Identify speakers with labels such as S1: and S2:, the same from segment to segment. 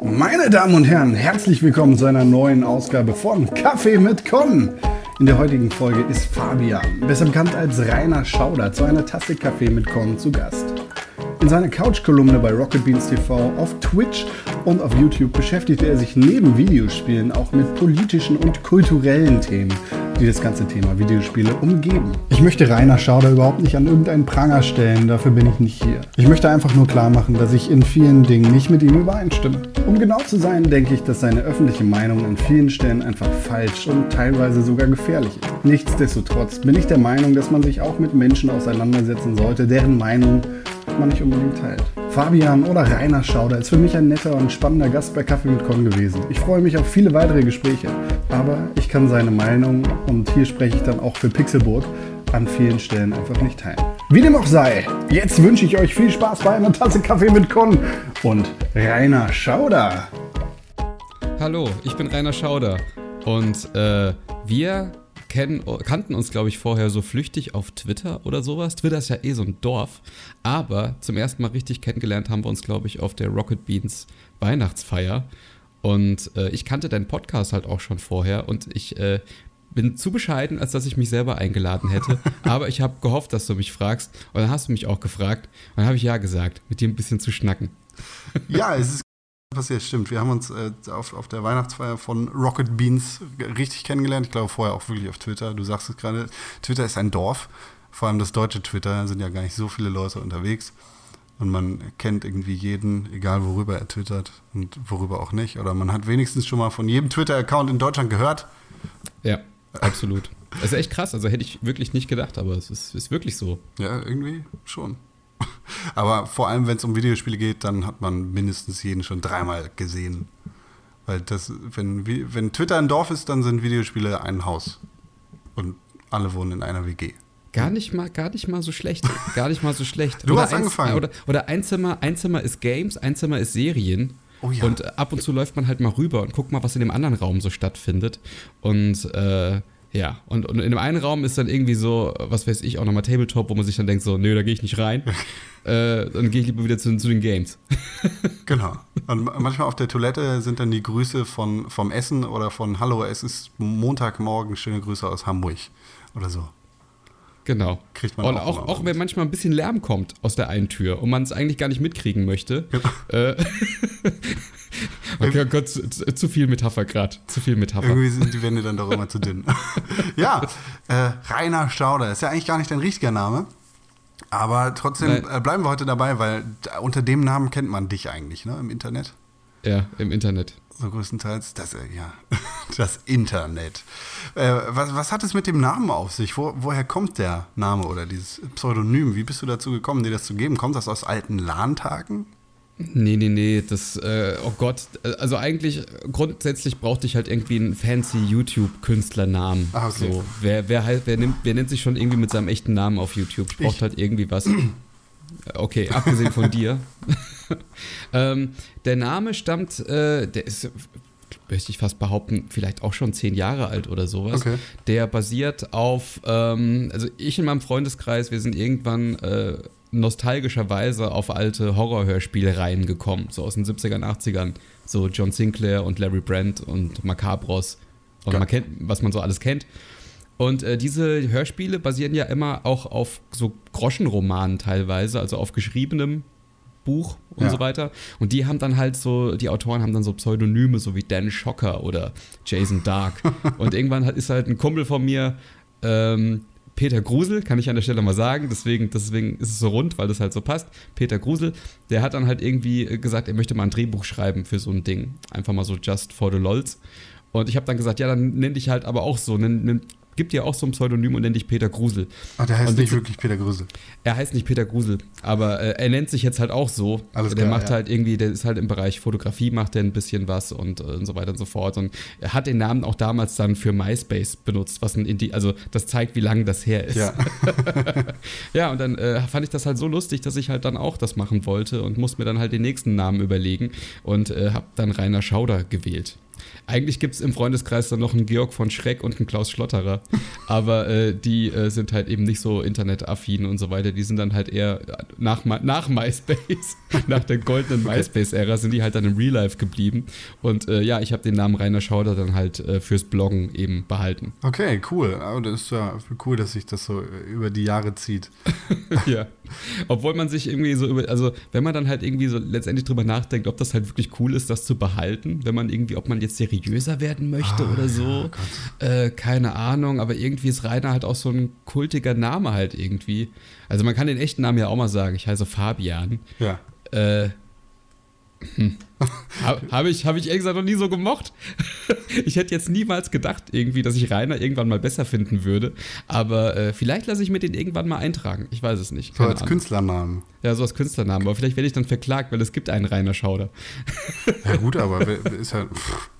S1: Meine Damen und Herren, herzlich willkommen zu einer neuen Ausgabe von Kaffee mit Con. In der heutigen Folge ist Fabian, besser bekannt als Rainer Schauder, zu einer Tasse Kaffee mit Con zu Gast. In seiner Couch-Kolumne bei Rocket Beans TV, auf Twitch und auf YouTube beschäftigt er sich neben Videospielen auch mit politischen und kulturellen Themen die das ganze Thema Videospiele umgeben. Ich möchte Rainer Schauder überhaupt nicht an irgendeinen Pranger stellen, dafür bin ich nicht hier. Ich möchte einfach nur klar machen, dass ich in vielen Dingen nicht mit ihm übereinstimme. Um genau zu sein, denke ich, dass seine öffentliche Meinung an vielen Stellen einfach falsch und teilweise sogar gefährlich ist. Nichtsdestotrotz bin ich der Meinung, dass man sich auch mit Menschen auseinandersetzen sollte, deren Meinung man nicht unbedingt teilt. Fabian oder Rainer Schauder ist für mich ein netter und spannender Gast bei Kaffee mit Con gewesen. Ich freue mich auf viele weitere Gespräche, aber ich kann seine Meinung, und hier spreche ich dann auch für Pixelburg, an vielen Stellen einfach nicht teilen. Wie dem auch sei, jetzt wünsche ich euch viel Spaß bei einer Tasse Kaffee mit Con und Rainer Schauder.
S2: Hallo, ich bin Rainer Schauder und äh, wir kennen, kannten uns, glaube ich, vorher so flüchtig auf Twitter oder sowas. Twitter ist ja eh so ein Dorf. Aber zum ersten Mal richtig kennengelernt haben wir uns, glaube ich, auf der Rocket Beans Weihnachtsfeier. Und äh, ich kannte deinen Podcast halt auch schon vorher und ich äh, bin zu bescheiden, als dass ich mich selber eingeladen hätte. Aber ich habe gehofft, dass du mich fragst. Und dann hast du mich auch gefragt. Und dann habe ich ja gesagt, mit dir ein bisschen zu schnacken.
S1: Ja, es ist passiert, stimmt. Wir haben uns äh, auf, auf der Weihnachtsfeier von Rocket Beans richtig kennengelernt. Ich glaube vorher auch wirklich auf Twitter. Du sagst es gerade, Twitter ist ein Dorf. Vor allem das deutsche Twitter sind ja gar nicht so viele Leute unterwegs. Und man kennt irgendwie jeden, egal worüber er twittert und worüber auch nicht. Oder man hat wenigstens schon mal von jedem Twitter-Account in Deutschland gehört.
S2: Ja, absolut. Das ist echt krass. Also hätte ich wirklich nicht gedacht, aber es ist, ist wirklich so.
S1: Ja, irgendwie schon. Aber vor allem, wenn es um Videospiele geht, dann hat man mindestens jeden schon dreimal gesehen. Weil das, wenn, wenn Twitter ein Dorf ist, dann sind Videospiele ein Haus. Und alle wohnen in einer WG.
S2: Gar nicht mal, gar nicht mal so schlecht. Gar nicht mal so schlecht.
S1: du
S2: oder
S1: hast ein, angefangen.
S2: Oder, oder ein, Zimmer, ein Zimmer ist Games, ein Zimmer ist Serien.
S1: Oh ja.
S2: Und ab und zu läuft man halt mal rüber und guckt mal, was in dem anderen Raum so stattfindet. Und äh, ja, und, und in dem einen Raum ist dann irgendwie so, was weiß ich, auch nochmal Tabletop, wo man sich dann denkt, so, nö, da gehe ich nicht rein. äh, dann gehe ich lieber wieder zu, zu den Games.
S1: genau. Und manchmal auf der Toilette sind dann die Grüße von, vom Essen oder von Hallo, es ist Montagmorgen, schöne Grüße aus Hamburg oder so.
S2: Genau. Kriegt man und auch, auch, auch wenn manchmal ein bisschen Lärm kommt aus der einen Tür und man es eigentlich gar nicht mitkriegen möchte. Genau. Äh, Okay, Gott, zu, zu, viel Metapher gerade. Zu viel Metapher.
S1: Irgendwie sind die Wände dann doch immer zu dünn. ja, äh, Rainer Stauder ist ja eigentlich gar nicht dein richtiger Name. Aber trotzdem äh, bleiben wir heute dabei, weil unter dem Namen kennt man dich eigentlich, ne, im Internet.
S2: Ja, im Internet.
S1: So größtenteils. Das, äh, ja, das Internet. Äh, was, was hat es mit dem Namen auf sich? Wo, woher kommt der Name oder dieses Pseudonym? Wie bist du dazu gekommen, dir das zu geben? Kommt das aus alten LAN-Tagen?
S2: Nee, nee, nee, das, äh, oh Gott, also eigentlich, grundsätzlich brauchte ich halt irgendwie einen fancy YouTube-Künstlernamen.
S1: Ah, okay.
S2: So, wer, wer, halt, wer, nimmt, wer nennt sich schon irgendwie mit seinem echten Namen auf YouTube? Ich brauchte halt irgendwie was. Okay, abgesehen von dir. ähm, der Name stammt, äh, der ist, möchte ich fast behaupten, vielleicht auch schon zehn Jahre alt oder sowas.
S1: Okay.
S2: Der basiert auf, ähm, also ich in meinem Freundeskreis, wir sind irgendwann äh, nostalgischerweise auf alte Horrorhörspiele reingekommen, so aus den 70ern, 80ern. So John Sinclair und Larry Brandt und Macabros und man kennt, was man so alles kennt. Und äh, diese Hörspiele basieren ja immer auch auf so Groschenromanen teilweise, also auf geschriebenem Buch und ja. so weiter. Und die haben dann halt so, die Autoren haben dann so Pseudonyme, so wie Dan Schocker oder Jason Dark. und irgendwann ist halt ein Kumpel von mir, ähm, Peter Grusel, kann ich an der Stelle mal sagen, deswegen, deswegen ist es so rund, weil das halt so passt. Peter Grusel, der hat dann halt irgendwie gesagt, er möchte mal ein Drehbuch schreiben für so ein Ding. Einfach mal so just for the lols. Und ich habe dann gesagt, ja, dann nenn dich halt aber auch so, nenn, nenn, gibt ja auch so ein Pseudonym und nennt dich Peter Grusel.
S1: Ach, der heißt und nicht wirklich Peter Grusel.
S2: Er heißt nicht Peter Grusel, aber äh, er nennt sich jetzt halt auch so.
S1: Alles
S2: der
S1: klar,
S2: macht
S1: ja.
S2: halt irgendwie, der ist halt im Bereich Fotografie, macht er ein bisschen was und, äh, und so weiter und so fort. Und er hat den Namen auch damals dann für MySpace benutzt, was ein Indie, also das zeigt, wie lange das her ist.
S1: Ja,
S2: ja und dann äh, fand ich das halt so lustig, dass ich halt dann auch das machen wollte und musste mir dann halt den nächsten Namen überlegen und äh, habe dann Rainer Schauder gewählt. Eigentlich gibt es im Freundeskreis dann noch einen Georg von Schreck und einen Klaus Schlotterer. Aber äh, die äh, sind halt eben nicht so internetaffin und so weiter. Die sind dann halt eher nach, nach MySpace, nach der goldenen. MySpace-Ära, sind die halt dann im Real Life geblieben. Und äh, ja, ich habe den Namen Rainer Schauder dann halt äh, fürs Bloggen eben behalten.
S1: Okay, cool. Aber das ist ja cool, dass sich das so über die Jahre zieht.
S2: ja. Obwohl man sich irgendwie so über, also wenn man dann halt irgendwie so letztendlich drüber nachdenkt, ob das halt wirklich cool ist, das zu behalten, wenn man irgendwie, ob man jetzt seriös religiöser werden möchte ah, oder so. Ja, äh, keine Ahnung, aber irgendwie ist Rainer halt auch so ein kultiger Name halt irgendwie. Also man kann den echten Namen ja auch mal sagen. Ich heiße Fabian.
S1: Ja.
S2: Äh, hm. Habe ich, hab ich ehrlich gesagt noch nie so gemocht. ich hätte jetzt niemals gedacht, irgendwie, dass ich Rainer irgendwann mal besser finden würde. Aber äh, vielleicht lasse ich mir den irgendwann mal eintragen. Ich weiß es nicht.
S1: so als Ahnung. Künstlernamen.
S2: Ja, so als Künstlernamen. Aber vielleicht werde ich dann verklagt, weil es gibt einen Rainer Schauder.
S1: ja, gut, aber ist ja. Pff.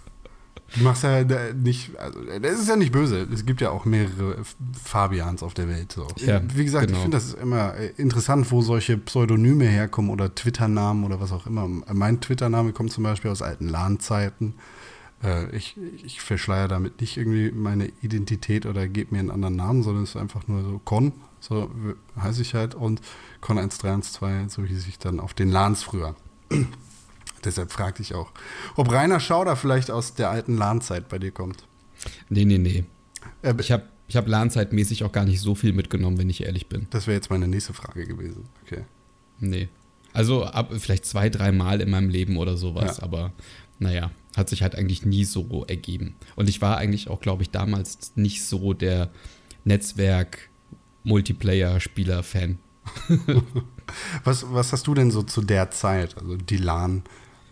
S1: Du machst ja nicht, also das ist ja nicht böse. Es gibt ja auch mehrere Fabians auf der Welt. So. Ja, Wie gesagt, genau. ich finde das immer äh, interessant, wo solche Pseudonyme herkommen oder Twitter-Namen oder was auch immer. Mein Twitter-Name kommt zum Beispiel aus alten LAN-Zeiten. Äh, ich, ich verschleier damit nicht irgendwie meine Identität oder gebe mir einen anderen Namen, sondern es ist einfach nur so Con, so heiße ich halt, und Con 1312, so hieß ich dann auf den LANs früher. Deshalb fragte ich auch, ob Rainer Schauder vielleicht aus der alten LAN-Zeit bei dir kommt.
S2: Nee, nee, nee. Äh, ich habe ich hab LAN-zeitmäßig auch gar nicht so viel mitgenommen, wenn ich ehrlich bin.
S1: Das wäre jetzt meine nächste Frage gewesen. Okay.
S2: Nee. Also ab, vielleicht zwei, dreimal in meinem Leben oder sowas, ja. aber naja, hat sich halt eigentlich nie so ergeben. Und ich war eigentlich auch, glaube ich, damals nicht so der Netzwerk-Multiplayer-Spieler-Fan.
S1: was, was hast du denn so zu der Zeit, also die LAN?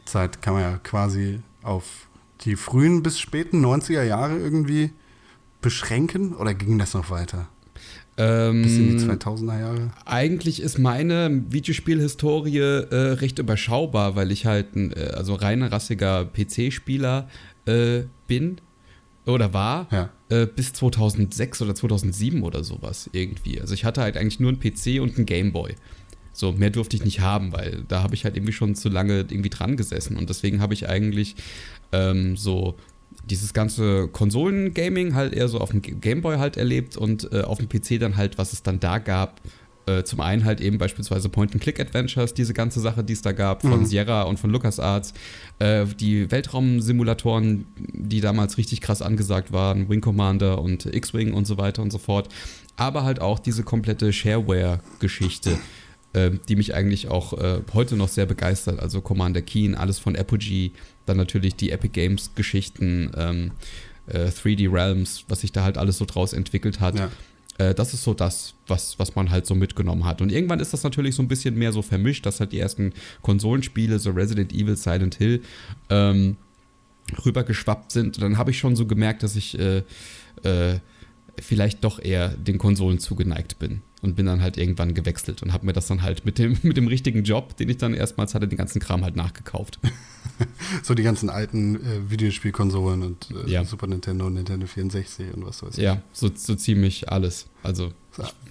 S1: Zeit kann man ja quasi auf die frühen bis späten 90er Jahre irgendwie beschränken oder ging das noch weiter?
S2: Ähm, bis in
S1: die 2000er Jahre?
S2: Eigentlich ist meine Videospielhistorie äh, recht überschaubar, weil ich halt ein äh, also rein rassiger PC-Spieler äh, bin oder war
S1: ja.
S2: Äh, bis 2006 oder 2007 oder sowas irgendwie. Also ich hatte halt eigentlich nur einen PC und einen Gameboy. So, mehr durfte ich nicht haben, weil da habe ich halt irgendwie schon zu lange irgendwie dran gesessen. Und deswegen habe ich eigentlich ähm, so dieses ganze Konsolen-Gaming halt eher so auf dem Gameboy halt erlebt und äh, auf dem PC dann halt, was es dann da gab. Äh, zum einen halt eben beispielsweise Point-and-Click-Adventures, diese ganze Sache, die es da gab, von mhm. Sierra und von LucasArts. Äh, die Weltraumsimulatoren, die damals richtig krass angesagt waren, Wing Commander und X-Wing und so weiter und so fort. Aber halt auch diese komplette Shareware-Geschichte. Äh, die mich eigentlich auch äh, heute noch sehr begeistert. Also Commander Keen, alles von Apogee, dann natürlich die Epic Games Geschichten, ähm, äh, 3D Realms, was sich da halt alles so draus entwickelt hat. Ja. Äh, das ist so das, was, was man halt so mitgenommen hat. Und irgendwann ist das natürlich so ein bisschen mehr so vermischt, dass halt die ersten Konsolenspiele, so Resident Evil, Silent Hill, ähm, rübergeschwappt sind. Und dann habe ich schon so gemerkt, dass ich äh, äh, vielleicht doch eher den Konsolen zugeneigt bin und bin dann halt irgendwann gewechselt und habe mir das dann halt mit dem, mit dem richtigen Job, den ich dann erstmals hatte, den ganzen Kram halt nachgekauft.
S1: so die ganzen alten äh, Videospielkonsolen und äh, ja. Super Nintendo, Nintendo 64 und was weiß ich.
S2: Ja, so, so ziemlich alles. Also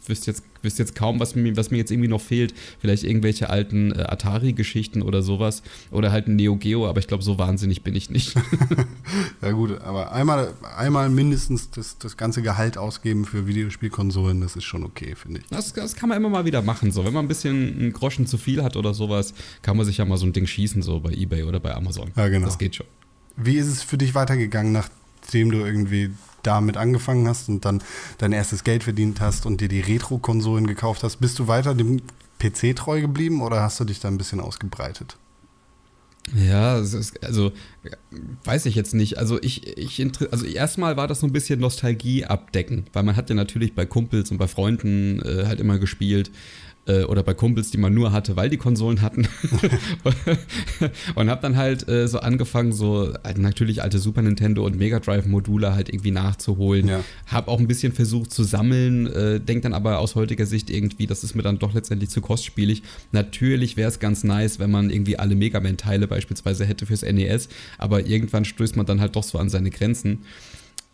S2: ich wüsste jetzt, wüsste jetzt kaum, was mir, was mir jetzt irgendwie noch fehlt. Vielleicht irgendwelche alten äh, Atari-Geschichten oder sowas. Oder halt ein Neo Geo, aber ich glaube, so wahnsinnig bin ich nicht.
S1: ja, gut, aber einmal, einmal mindestens das, das ganze Gehalt ausgeben für Videospielkonsolen, das ist schon okay, finde ich.
S2: Das, das kann man immer mal wieder machen. So, wenn man ein bisschen einen Groschen zu viel hat oder sowas, kann man sich ja mal so ein Ding schießen, so bei Ebay oder bei Amazon.
S1: Ja, genau.
S2: Das geht schon.
S1: Wie ist es für dich weitergegangen, nachdem du irgendwie damit angefangen hast und dann dein erstes Geld verdient hast und dir die Retro-Konsolen gekauft hast, bist du weiter dem PC treu geblieben oder hast du dich da ein bisschen ausgebreitet?
S2: Ja, ist, also weiß ich jetzt nicht. Also ich, ich also erstmal war das so ein bisschen Nostalgie abdecken, weil man hat ja natürlich bei Kumpels und bei Freunden äh, halt immer gespielt äh, oder bei Kumpels, die man nur hatte, weil die Konsolen hatten. und habe dann halt äh, so angefangen, so halt natürlich alte Super Nintendo und Mega Drive Module halt irgendwie nachzuholen. Ja. Habe auch ein bisschen versucht zu sammeln, äh, denk dann aber aus heutiger Sicht irgendwie, das ist mir dann doch letztendlich zu kostspielig. Natürlich wäre es ganz nice, wenn man irgendwie alle Mega Man Teile beispielsweise hätte fürs NES, aber irgendwann stößt man dann halt doch so an seine Grenzen.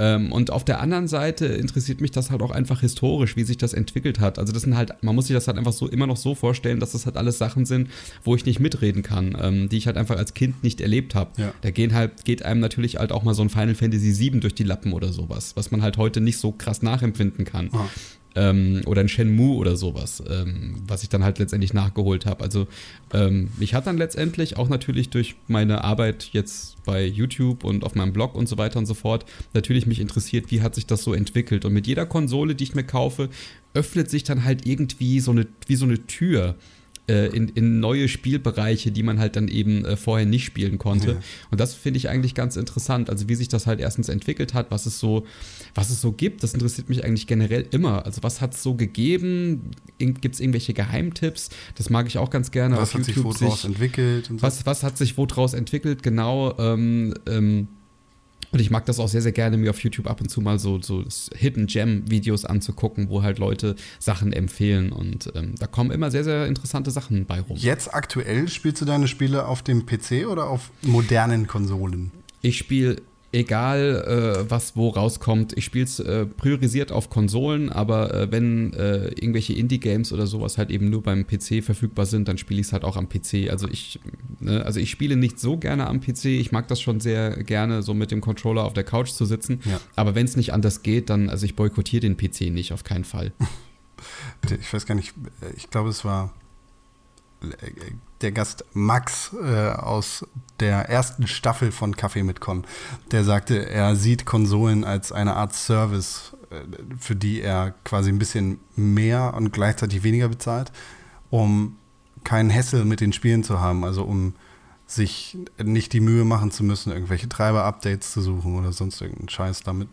S2: Ähm, und auf der anderen Seite interessiert mich das halt auch einfach historisch, wie sich das entwickelt hat. Also das sind halt, man muss sich das halt einfach so immer noch so vorstellen, dass das halt alles Sachen sind, wo ich nicht mitreden kann, ähm, die ich halt einfach als Kind nicht erlebt habe.
S1: Ja.
S2: Da gehen halt, geht einem natürlich halt auch mal so ein Final Fantasy VII durch die Lappen oder sowas, was man halt heute nicht so krass nachempfinden kann.
S1: Ah.
S2: Ähm, oder ein Shenmue oder sowas, ähm, was ich dann halt letztendlich nachgeholt habe. Also ähm, mich hat dann letztendlich auch natürlich durch meine Arbeit jetzt bei YouTube und auf meinem Blog und so weiter und so fort natürlich mich interessiert, wie hat sich das so entwickelt. Und mit jeder Konsole, die ich mir kaufe, öffnet sich dann halt irgendwie so eine, wie so eine Tür äh, in, in neue Spielbereiche, die man halt dann eben äh, vorher nicht spielen konnte.
S1: Ja.
S2: Und das finde ich eigentlich ganz interessant. Also wie sich das halt erstens entwickelt hat, was es so, was es so gibt, das interessiert mich eigentlich generell immer. Also was hat es so gegeben? Gibt es irgendwelche Geheimtipps? Das mag ich auch ganz gerne
S1: Was hat sich
S2: YouTube.
S1: wo draus entwickelt? Und so.
S2: was, was hat sich wo draus entwickelt? Genau. Ähm, ähm, und ich mag das auch sehr, sehr gerne, mir auf YouTube ab und zu mal so, so Hidden Gem-Videos anzugucken, wo halt Leute Sachen empfehlen. Und ähm, da kommen immer sehr, sehr interessante Sachen bei rum.
S1: Jetzt aktuell spielst du deine Spiele auf dem PC oder auf modernen Konsolen?
S2: Ich spiele, egal äh, was wo rauskommt, ich spiele es äh, priorisiert auf Konsolen, aber äh, wenn äh, irgendwelche Indie-Games oder sowas halt eben nur beim PC verfügbar sind, dann spiele ich es halt auch am PC. Also ich, ne, also ich spiele nicht so gerne am PC. Ich mag das schon sehr gerne, so mit dem Controller auf der Couch zu sitzen.
S1: Ja.
S2: Aber wenn es nicht anders geht, dann, also ich boykottiere den PC nicht, auf keinen Fall.
S1: Ich weiß gar nicht, ich glaube, es war der Gast Max äh, aus der ersten Staffel von Kaffee mit Con, der sagte, er sieht Konsolen als eine Art Service, äh, für die er quasi ein bisschen mehr und gleichzeitig weniger bezahlt, um keinen Hessel mit den Spielen zu haben, also um sich nicht die Mühe machen zu müssen, irgendwelche Treiber-Updates zu suchen oder sonst irgendeinen Scheiß, damit,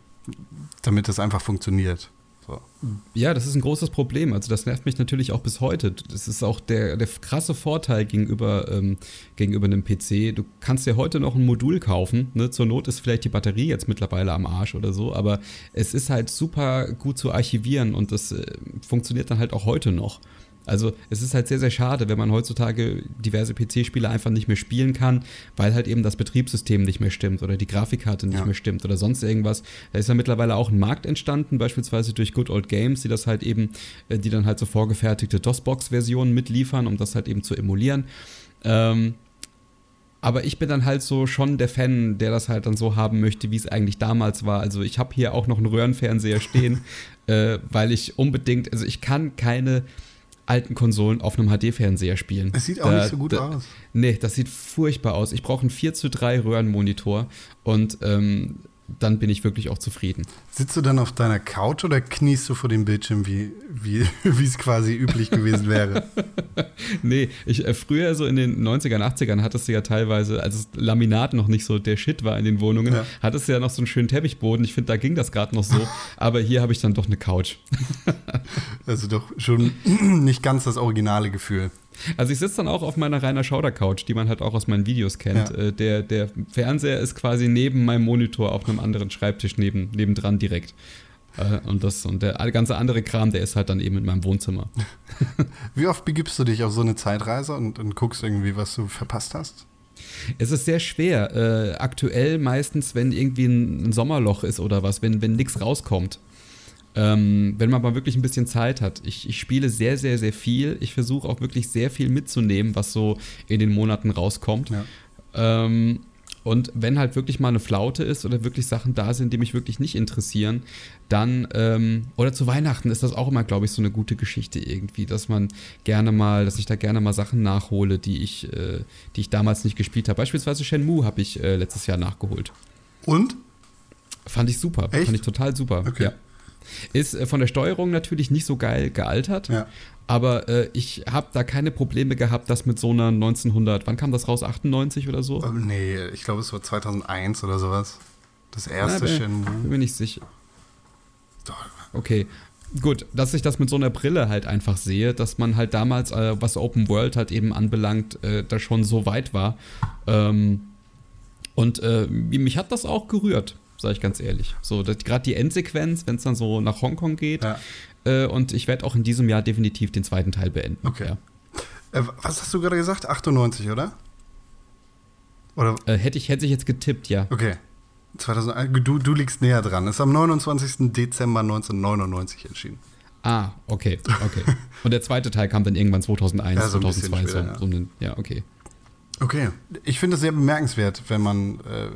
S1: damit das einfach funktioniert. So.
S2: Ja, das ist ein großes Problem. Also das nervt mich natürlich auch bis heute. Das ist auch der, der krasse Vorteil gegenüber, ähm, gegenüber einem PC. Du kannst dir heute noch ein Modul kaufen. Ne? Zur Not ist vielleicht die Batterie jetzt mittlerweile am Arsch oder so, aber es ist halt super gut zu archivieren und das äh, funktioniert dann halt auch heute noch. Also es ist halt sehr, sehr schade, wenn man heutzutage diverse PC-Spiele einfach nicht mehr spielen kann, weil halt eben das Betriebssystem nicht mehr stimmt oder die Grafikkarte nicht
S1: Ja.
S2: mehr stimmt oder sonst irgendwas. Da ist ja mittlerweile auch ein Markt entstanden, beispielsweise durch Good Old Games, die das halt eben, äh, die dann halt so vorgefertigte DOS-Box-Versionen mitliefern, um das halt eben zu emulieren. Ähm, aber ich bin dann halt so schon der Fan, der das halt dann so haben möchte, wie es eigentlich damals war. Also ich habe hier auch noch einen Röhrenfernseher stehen, äh, weil ich unbedingt, also ich kann keine alten Konsolen auf einem HD-Fernseher spielen.
S1: Es sieht auch
S2: Da-
S1: nicht so gut
S2: da,
S1: aus.
S2: Nee, das sieht furchtbar aus. Ich brauche einen 4 zu 3 Röhrenmonitor und ähm, dann bin ich wirklich auch zufrieden.
S1: Sitzt du dann auf deiner Couch oder kniest du vor dem Bildschirm, wie, wie, wie es quasi üblich gewesen wäre?
S2: Nee, ich, äh, früher so in den 90ern, 80ern hattest du ja teilweise, als es Laminat noch nicht so der Shit war in den Wohnungen,
S1: Ja.
S2: hattest du ja noch so einen schönen Teppichboden. Ich finde, da ging das gerade noch so. aber hier habe ich dann doch eine Couch.
S1: Also doch schon nicht ganz das originale Gefühl.
S2: Also ich sitze dann auch auf meiner Rainer Schauder Couch, die man halt auch aus meinen Videos kennt.
S1: Ja.
S2: Äh, der, der Fernseher ist quasi neben meinem Monitor auf einem anderen Schreibtisch neben, nebendran direkt. Äh, und, das, und der ganze andere Kram, der ist halt dann eben in meinem Wohnzimmer.
S1: Wie oft begibst du dich auf so eine Zeitreise und, und guckst irgendwie, was du verpasst hast?
S2: Es ist sehr schwer. Äh, aktuell meistens, wenn irgendwie ein, ein Sommerloch ist oder was, wenn, wenn nichts rauskommt. Ähm, wenn man mal wirklich ein bisschen Zeit hat. Ich, ich spiele sehr, sehr, sehr viel. Ich versuche auch wirklich sehr viel mitzunehmen, was so in den Monaten rauskommt.
S1: Ja.
S2: Ähm, und wenn halt wirklich mal eine Flaute ist oder wirklich Sachen da sind, die mich wirklich nicht interessieren, dann, ähm, oder zu Weihnachten ist das auch immer, glaube ich, so eine gute Geschichte irgendwie, dass man gerne mal, dass ich da gerne mal Sachen nachhole, die ich, äh, die ich damals nicht gespielt habe. Beispielsweise Shenmue habe ich äh, letztes Jahr nachgeholt.
S1: Und?
S2: Fand ich super.
S1: Echt?
S2: Fand ich total super.
S1: Okay.
S2: Ja. Ist äh, von der Steuerung natürlich nicht so geil gealtert,
S1: Ja.
S2: aber äh, ich habe da keine Probleme gehabt, das mit so einer 1900, wann kam das raus? 98 oder so?
S1: Ähm, nee, ich glaube, es war 2001 oder sowas. Das erste
S2: Na, bin-
S1: Shenmue.
S2: Bin mir nicht sicher.
S1: Doch.
S2: Okay. Gut, dass ich das mit so einer Brille halt einfach sehe, dass man halt damals, äh, was Open World halt eben anbelangt, äh, da schon so weit war. Ähm, und äh, mich hat das auch gerührt, sage ich ganz ehrlich. So, gerade die Endsequenz, wenn es dann so nach Hongkong geht.
S1: Ja.
S2: Äh, und ich werde auch in diesem Jahr definitiv den zweiten Teil beenden.
S1: Okay.
S2: Ja.
S1: Äh, was hast du gerade gesagt? 98, oder? Oder?
S2: Äh, hätte, ich, hätte ich jetzt getippt, ja.
S1: Okay. 2001, du, du liegst näher dran. Ist am 29. Dezember 1999 erschienen.
S2: Ah, okay, okay. Und der zweite Teil kam dann irgendwann 2001, ja, so 2002. Später, so, ja. So einen, ja, okay.
S1: Okay, ich finde es sehr bemerkenswert, wenn man, äh,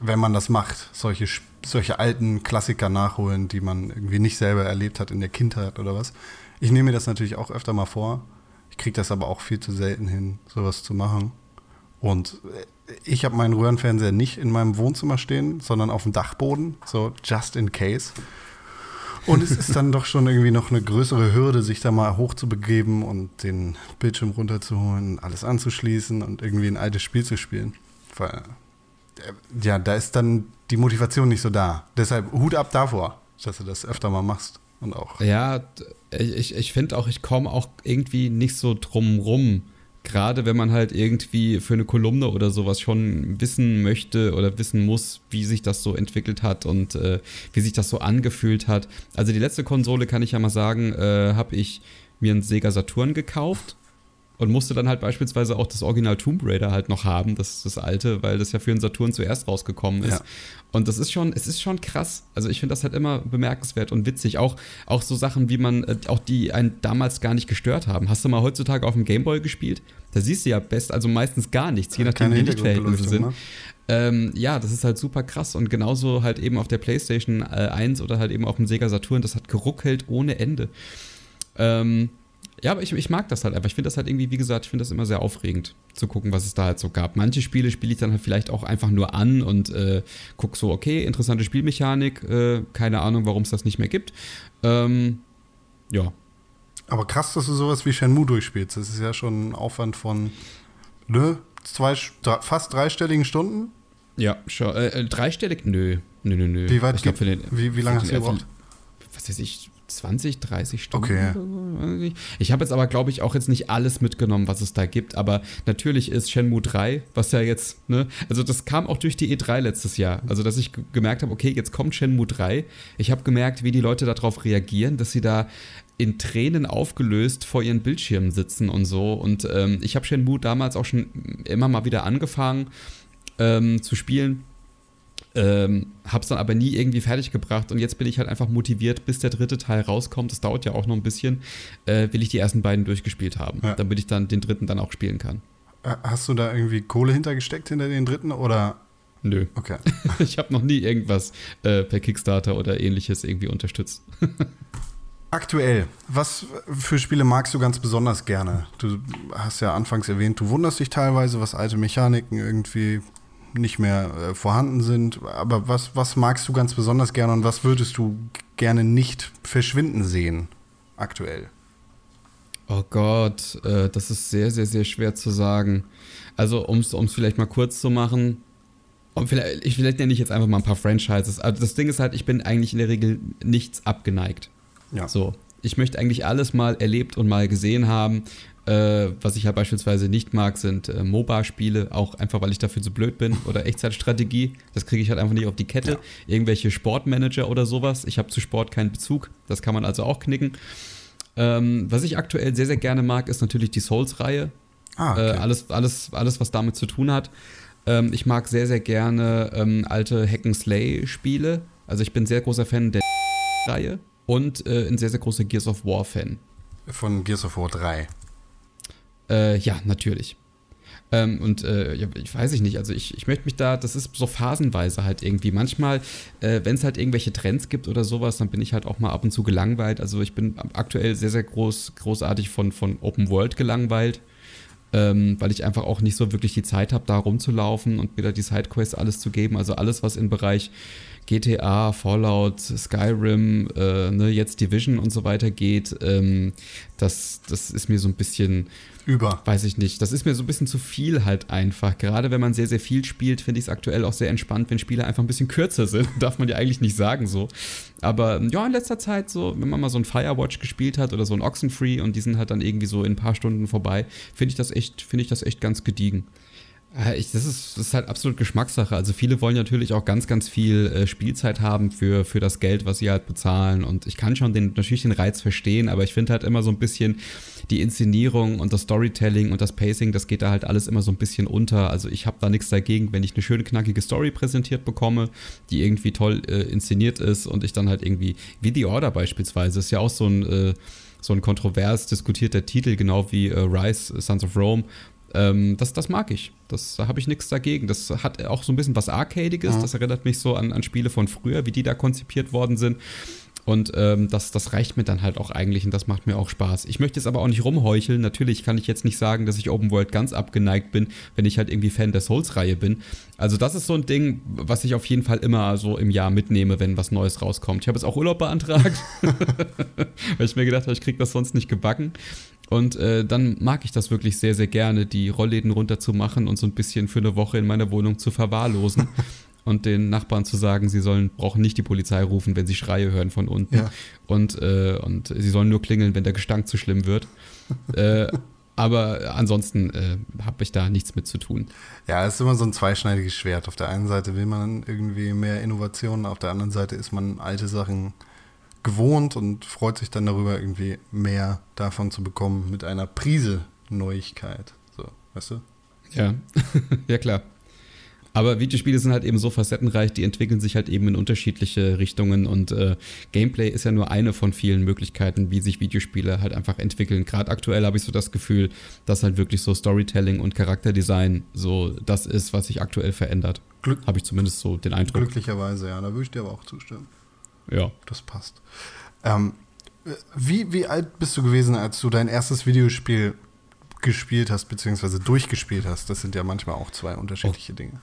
S1: wenn man das macht, solche, solche alten Klassiker nachholen, die man irgendwie nicht selber erlebt hat in der Kindheit oder was. Ich nehme mir das natürlich auch öfter mal vor. Ich kriege das aber auch viel zu selten hin, sowas zu machen. Und äh, ich habe meinen Röhrenfernseher nicht in meinem Wohnzimmer stehen, sondern auf dem Dachboden, so just in case. Und es ist dann doch schon irgendwie noch eine größere Hürde, sich da mal hochzubegeben und den Bildschirm runterzuholen, alles anzuschließen und irgendwie ein altes Spiel zu spielen. Weil, ja, da ist dann die Motivation nicht so da. Deshalb Hut ab davor, dass du das öfter mal machst. Und auch.
S2: Ja, ich, ich finde auch, ich komme auch irgendwie nicht so drum rum gerade wenn man halt irgendwie für eine Kolumne oder sowas schon wissen möchte oder wissen muss, wie sich das so entwickelt hat und äh, wie sich das so angefühlt hat. Also die letzte Konsole, kann ich ja mal sagen, äh, habe ich mir einen Sega Saturn gekauft und musste dann halt beispielsweise auch das Original Tomb Raider halt noch haben, das, das alte, weil das ja für den Saturn zuerst rausgekommen ist. Ja. Und das ist schon, es ist schon krass. Also ich finde das halt immer bemerkenswert und witzig. Auch, auch so Sachen, wie man, äh, auch die einen damals gar nicht gestört haben. Hast du mal heutzutage auf dem Gameboy gespielt? Da siehst du ja best, also meistens gar nichts, je nachdem, wie die Lichtverhältnisse sind. Ne? Ähm, ja, das ist halt super krass. Und genauso halt eben auf der PlayStation äh, 1 oder halt eben auf dem Sega Saturn, das hat geruckelt ohne Ende. Ähm, ja, aber ich, ich mag das halt einfach. Ich finde das halt irgendwie, wie gesagt, ich finde das immer sehr aufregend zu gucken, was es da halt so gab. Manche Spiele spiele ich dann halt vielleicht auch einfach nur an und äh, gucke so, okay, interessante Spielmechanik, äh, keine Ahnung, warum es das nicht mehr gibt. Ähm, ja.
S1: Aber krass, dass du sowas wie Shenmue durchspielst. Das ist ja schon ein Aufwand von, ne, zwei, drei, fast dreistelligen Stunden?
S2: Ja, schon. Äh, äh, dreistellig? Nö. Nö, nö, nö.
S1: Wie weit ich glaub, den, wie, wie lange hast du gebraucht?
S2: Was weiß ich, 20, 30 Stunden. Okay. Ich habe jetzt aber, glaube ich, auch jetzt nicht alles mitgenommen, was es da gibt. Aber natürlich ist Shenmue 3, was ja jetzt, ne, also das kam auch durch die E3 letztes Jahr. Also, dass ich gemerkt habe, okay, jetzt kommt Shenmue 3. Ich habe gemerkt, wie die Leute darauf reagieren, dass sie da in Tränen aufgelöst vor ihren Bildschirmen sitzen und so. Und ähm, ich habe Shenmue damals auch schon immer mal wieder angefangen ähm, zu spielen ähm, hab's dann aber nie irgendwie fertig gebracht und jetzt bin ich halt einfach motiviert, bis der dritte Teil rauskommt. Das dauert ja auch noch ein bisschen, äh, will ich die ersten beiden durchgespielt haben, ja. damit ich dann den dritten dann auch spielen kann.
S1: Äh, hast du da irgendwie Kohle hintergesteckt hinter den dritten oder?
S2: Nö. Okay. ich habe noch nie irgendwas äh, per Kickstarter oder ähnliches irgendwie unterstützt.
S1: Aktuell, was für Spiele magst du ganz besonders gerne? Du hast ja anfangs erwähnt, du wunderst dich teilweise, was alte Mechaniken irgendwie nicht mehr äh, vorhanden sind. Aber was, was magst du ganz besonders gerne und was würdest du gerne nicht verschwinden sehen aktuell?
S2: Oh Gott, äh, das ist sehr, sehr, sehr schwer zu sagen. Also, um es vielleicht mal kurz zu machen, und vielleicht, ich, vielleicht nenne ich jetzt einfach mal ein paar Franchises. Also das Ding ist halt, ich bin eigentlich in der Regel nichts abgeneigt. Ja. So. Ich möchte eigentlich alles mal erlebt und mal gesehen haben. Äh, was ich halt beispielsweise nicht mag, sind äh, MOBA-Spiele, auch einfach, weil ich dafür zu blöd bin. Oder Echtzeitstrategie. Das kriege ich halt einfach nicht auf die Kette. Ja. Irgendwelche Sportmanager oder sowas. Ich habe zu Sport keinen Bezug. Das kann man also auch knicken. Ähm, was ich aktuell sehr, sehr gerne mag, ist natürlich die Souls-Reihe. Ah, okay. äh, alles, alles, alles, was damit zu tun hat. Ähm, ich mag sehr, sehr gerne ähm, alte Hack-and-Slay-Spiele. Also ich bin sehr großer Fan der Reihe und äh, ein sehr, sehr großer Gears of War-Fan.
S1: Von Gears of War 3.
S2: Äh, ja, natürlich. Ähm, und äh, ja, ich weiß ich nicht, also ich, ich möchte mich da, das ist so phasenweise halt irgendwie. Manchmal, äh, wenn es halt irgendwelche Trends gibt oder sowas, dann bin ich halt auch mal ab und zu gelangweilt. Also ich bin aktuell sehr, sehr groß, großartig von, von Open World gelangweilt, ähm, weil ich einfach auch nicht so wirklich die Zeit habe, da rumzulaufen und wieder die Sidequests alles zu geben. Also alles, was im Bereich GTA, Fallout, Skyrim, äh, ne, jetzt Division und so weiter geht, ähm, das, das ist mir so ein bisschen
S1: über.
S2: Weiß ich nicht. Das ist mir so ein bisschen zu viel halt einfach. Gerade wenn man sehr, sehr viel spielt, finde ich es aktuell auch sehr entspannt, wenn Spiele einfach ein bisschen kürzer sind. Darf man ja eigentlich nicht sagen so. Aber ja, in letzter Zeit so, wenn man mal so ein Firewatch gespielt hat oder so ein Oxenfree und die sind halt dann irgendwie so in ein paar Stunden vorbei, finde ich das echt, finde ich das echt ganz gediegen. Ich, das, ist, das ist halt absolut Geschmackssache. Also viele wollen natürlich auch ganz, ganz viel äh, Spielzeit haben für, für das Geld, was sie halt bezahlen. Und ich kann schon den, natürlich den Reiz verstehen, aber ich finde halt immer so ein bisschen die Inszenierung und das Storytelling und das Pacing, das geht da halt alles immer so ein bisschen unter. Also ich habe da nichts dagegen, wenn ich eine schöne, knackige Story präsentiert bekomme, die irgendwie toll äh, inszeniert ist und ich dann halt irgendwie, wie The Order beispielsweise, ist ja auch so ein... Äh, so ein kontrovers diskutierter Titel, genau wie äh, Rise, Sons of Rome, ähm, das, das mag ich. Das, da habe ich nichts dagegen. Das hat auch so ein bisschen was Arcadiges. Ja. Das erinnert mich so an, an Spiele von früher, wie die da konzipiert worden sind. Und ähm, das, das reicht mir dann halt auch eigentlich und das macht mir auch Spaß. Ich möchte jetzt aber auch nicht rumheucheln. Natürlich kann ich jetzt nicht sagen, dass ich Open World ganz abgeneigt bin, wenn ich halt irgendwie Fan der Souls-Reihe bin. Also das ist so ein Ding, was ich auf jeden Fall immer so im Jahr mitnehme, wenn was Neues rauskommt. Ich habe jetzt auch Urlaub beantragt, weil ich mir gedacht habe, ich kriege das sonst nicht gebacken. Und äh, dann mag ich das wirklich sehr, sehr gerne, die Rollläden runterzumachen und so ein bisschen für eine Woche in meiner Wohnung zu verwahrlosen und den Nachbarn zu sagen, sie sollen, brauchen nicht die Polizei rufen, wenn sie Schreie hören von unten. Ja. Und, äh, und sie sollen nur klingeln, wenn der Gestank zu schlimm wird. äh, aber ansonsten äh, habe ich da nichts mit zu tun.
S1: Ja, es ist immer so ein zweischneidiges Schwert. Auf der einen Seite will man irgendwie mehr Innovationen, auf der anderen Seite ist man alte Sachen gewohnt und freut sich dann darüber, irgendwie mehr davon zu bekommen mit einer Prise Neuigkeit. So, weißt du?
S2: Ja, ja klar. Aber Videospiele sind halt eben so facettenreich, die entwickeln sich halt eben in unterschiedliche Richtungen und äh, Gameplay ist ja nur eine von vielen Möglichkeiten, wie sich Videospiele halt einfach entwickeln. Gerade aktuell habe ich so das Gefühl, dass halt wirklich so Storytelling und Charakterdesign so das ist, was sich aktuell verändert. Habe ich zumindest so den Eindruck.
S1: Glücklicherweise, ja, da würde ich dir aber auch zustimmen.
S2: Ja.
S1: Das passt. Ähm, wie, wie alt bist du gewesen, als du dein erstes Videospiel gespielt hast, beziehungsweise durchgespielt hast? Das sind ja manchmal auch zwei unterschiedliche oh. Dinge.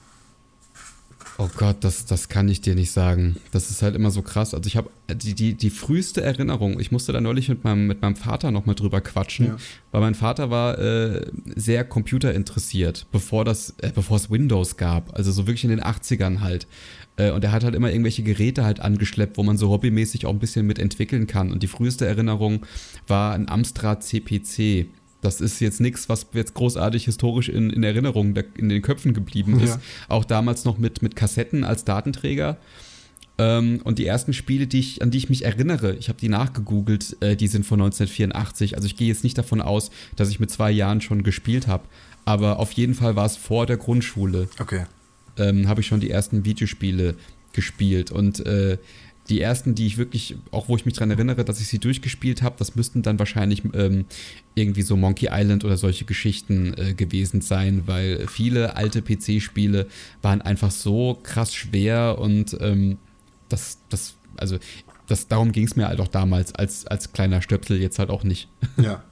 S2: Oh Gott, das, das kann ich dir nicht sagen. Das ist halt immer so krass. Also ich habe die, die, die früheste Erinnerung, ich musste da neulich mit meinem, mit meinem Vater nochmal drüber quatschen, ja. weil mein Vater war äh, sehr computerinteressiert, bevor, das, äh, bevor es Windows gab. Also so wirklich in den 80ern halt. Äh, und er hat halt immer irgendwelche Geräte halt angeschleppt, wo man so hobbymäßig auch ein bisschen mit entwickeln kann. Und die früheste Erinnerung war ein Amstrad CPC. Das ist jetzt nichts, was jetzt großartig historisch in, in Erinnerung in den Köpfen geblieben ist. Ja. Auch damals noch mit, mit Kassetten als Datenträger. Ähm, und die ersten Spiele, die ich, an die ich mich erinnere, ich habe die nachgegoogelt, äh, die sind von 1984. Also ich gehe jetzt nicht davon aus, dass ich mit zwei Jahren schon gespielt habe. Aber auf jeden Fall war es vor der Grundschule.
S1: Okay
S2: ähm, habe ich schon die ersten Videospiele gespielt. Und äh, die ersten, die ich wirklich, auch wo ich mich daran erinnere, dass ich sie durchgespielt habe, das müssten dann wahrscheinlich ähm, irgendwie so Monkey Island oder solche Geschichten äh, gewesen sein, weil viele alte PC-Spiele waren einfach so krass schwer und ähm, das, das, also das, darum ging es mir halt auch damals als, als kleiner Stöpsel, jetzt halt auch nicht.
S1: Ja.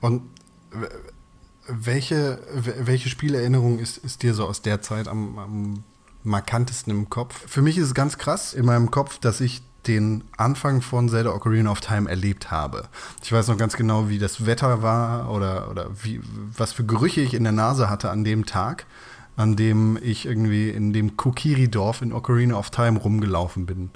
S1: Und welche, welche Spielerinnerung ist, ist dir so aus der Zeit am, am markantesten im Kopf? Für mich ist es ganz krass in meinem Kopf, dass ich den Anfang von Zelda Ocarina of Time erlebt habe. Ich weiß noch ganz genau, wie das Wetter war oder, oder wie, was für Gerüche ich in der Nase hatte an dem Tag, an dem ich irgendwie in dem Kokiri-Dorf in Ocarina of Time rumgelaufen bin.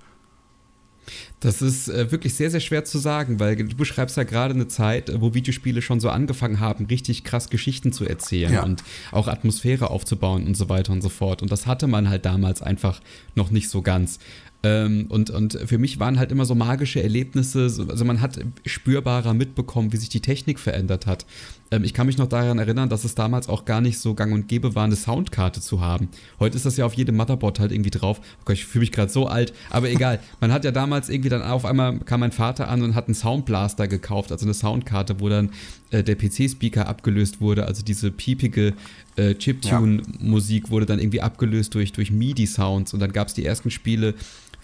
S2: Das ist äh, wirklich sehr, sehr schwer zu sagen, weil du beschreibst ja gerade eine Zeit, wo Videospiele schon so angefangen haben, richtig krass Geschichten zu erzählen ja. und auch Atmosphäre aufzubauen und so weiter und so fort. Und das hatte man halt damals einfach noch nicht so ganz. Ähm, und, und für mich waren halt immer so magische Erlebnisse, also man hat spürbarer mitbekommen, wie sich die Technik verändert hat. Ähm, ich kann mich noch daran erinnern, dass es damals auch gar nicht so gang und gäbe war, eine Soundkarte zu haben. Heute ist das ja auf jedem Motherboard halt irgendwie drauf. Oh Gott, ich fühle mich gerade so alt, aber egal. man hat ja damals irgendwie dann auf einmal kam mein Vater an und hat einen Soundblaster gekauft, also eine Soundkarte, wo dann äh, der PC-Speaker abgelöst wurde, also diese piepige äh, Chiptune-Musik wurde dann irgendwie abgelöst durch, durch MIDI-Sounds und dann gab es die ersten Spiele,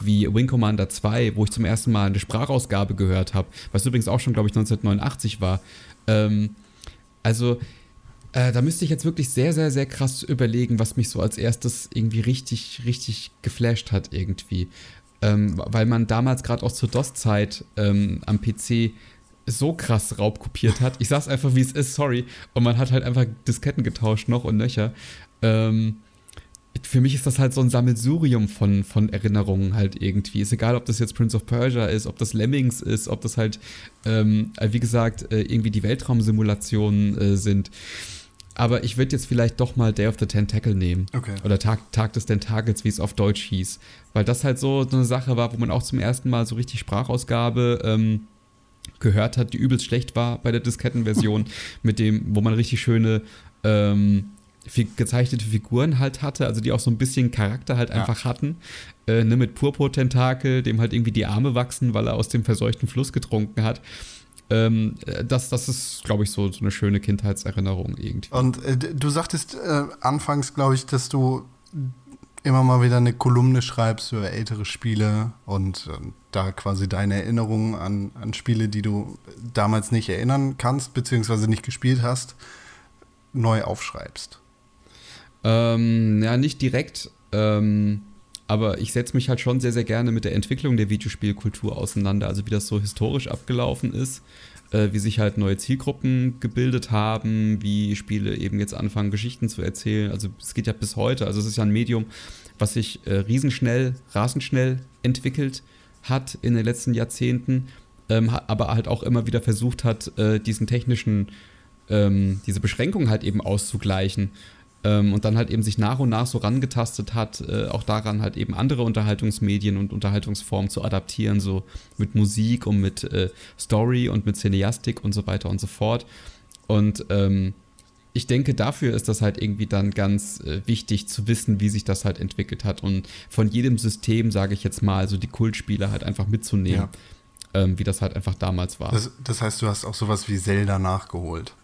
S2: wie Wing Commander 2, wo ich zum ersten Mal eine Sprachausgabe gehört habe, was übrigens auch schon, glaube ich, 1989 war. Ähm, also äh, da müsste ich jetzt wirklich sehr, sehr, sehr krass überlegen, was mich so als erstes irgendwie richtig, richtig geflasht hat irgendwie. Ähm, weil man damals gerade auch zur DOS-Zeit ähm, am PC so krass raubkopiert hat. Ich sag's einfach, wie es ist, sorry. Und man hat halt einfach Disketten getauscht noch und nöcher. Ähm, für mich ist das halt so ein Sammelsurium von, von Erinnerungen halt irgendwie. Ist egal, ob das jetzt Prince of Persia ist, ob das Lemmings ist, ob das halt, ähm, wie gesagt, äh, irgendwie die Weltraumsimulationen äh, sind. aber ich würde jetzt vielleicht doch mal Day of the Tentacle nehmen.
S1: Okay.
S2: Oder Tag, Tag des Tentakels, wie es auf Deutsch hieß. Weil das halt so eine Sache war, wo man auch zum ersten Mal so richtig Sprachausgabe ähm, gehört hat, die übelst schlecht war bei der Diskettenversion, mit dem, wo man richtig schöne ähm, gezeichnete Figuren halt hatte, also die auch so ein bisschen Charakter halt einfach ja. hatten. Äh, ne, mit Purpurtentakel, dem halt irgendwie die Arme wachsen, weil er aus dem verseuchten Fluss getrunken hat. Ähm, das, das ist, glaube ich, so, so eine schöne Kindheitserinnerung irgendwie.
S1: Und äh, du sagtest äh, anfangs, glaube ich, dass du immer mal wieder eine Kolumne schreibst über ältere Spiele und äh, da quasi deine Erinnerungen an, an Spiele, die du damals nicht erinnern kannst, beziehungsweise nicht gespielt hast, neu aufschreibst.
S2: Ähm, ja, nicht direkt. Ähm, aber ich setze mich halt schon sehr, sehr gerne mit der Entwicklung der Videospielkultur auseinander. Also wie das so historisch abgelaufen ist, äh, wie sich halt neue Zielgruppen gebildet haben, wie Spiele eben jetzt anfangen, Geschichten zu erzählen. Also es geht ja bis heute. Also es ist ja ein Medium, was sich äh, riesenschnell, rasend schnell entwickelt hat in den letzten Jahrzehnten, ähm, aber halt auch immer wieder versucht hat, äh, diesen technischen, ähm, diese Beschränkungen halt eben auszugleichen ähm, und dann halt eben sich nach und nach so rangetastet hat, äh, auch daran halt eben andere Unterhaltungsmedien und Unterhaltungsformen zu adaptieren, so mit Musik und mit äh, Story und mit Cineastik und so weiter und so fort. Und ähm, ich denke, dafür ist das halt irgendwie dann ganz äh, wichtig zu wissen, wie sich das halt entwickelt hat und von jedem System, sage ich jetzt mal, so die Kultspiele halt einfach mitzunehmen, ja. ähm, wie das halt einfach damals war.
S1: Das, das heißt, du hast auch sowas wie Zelda nachgeholt.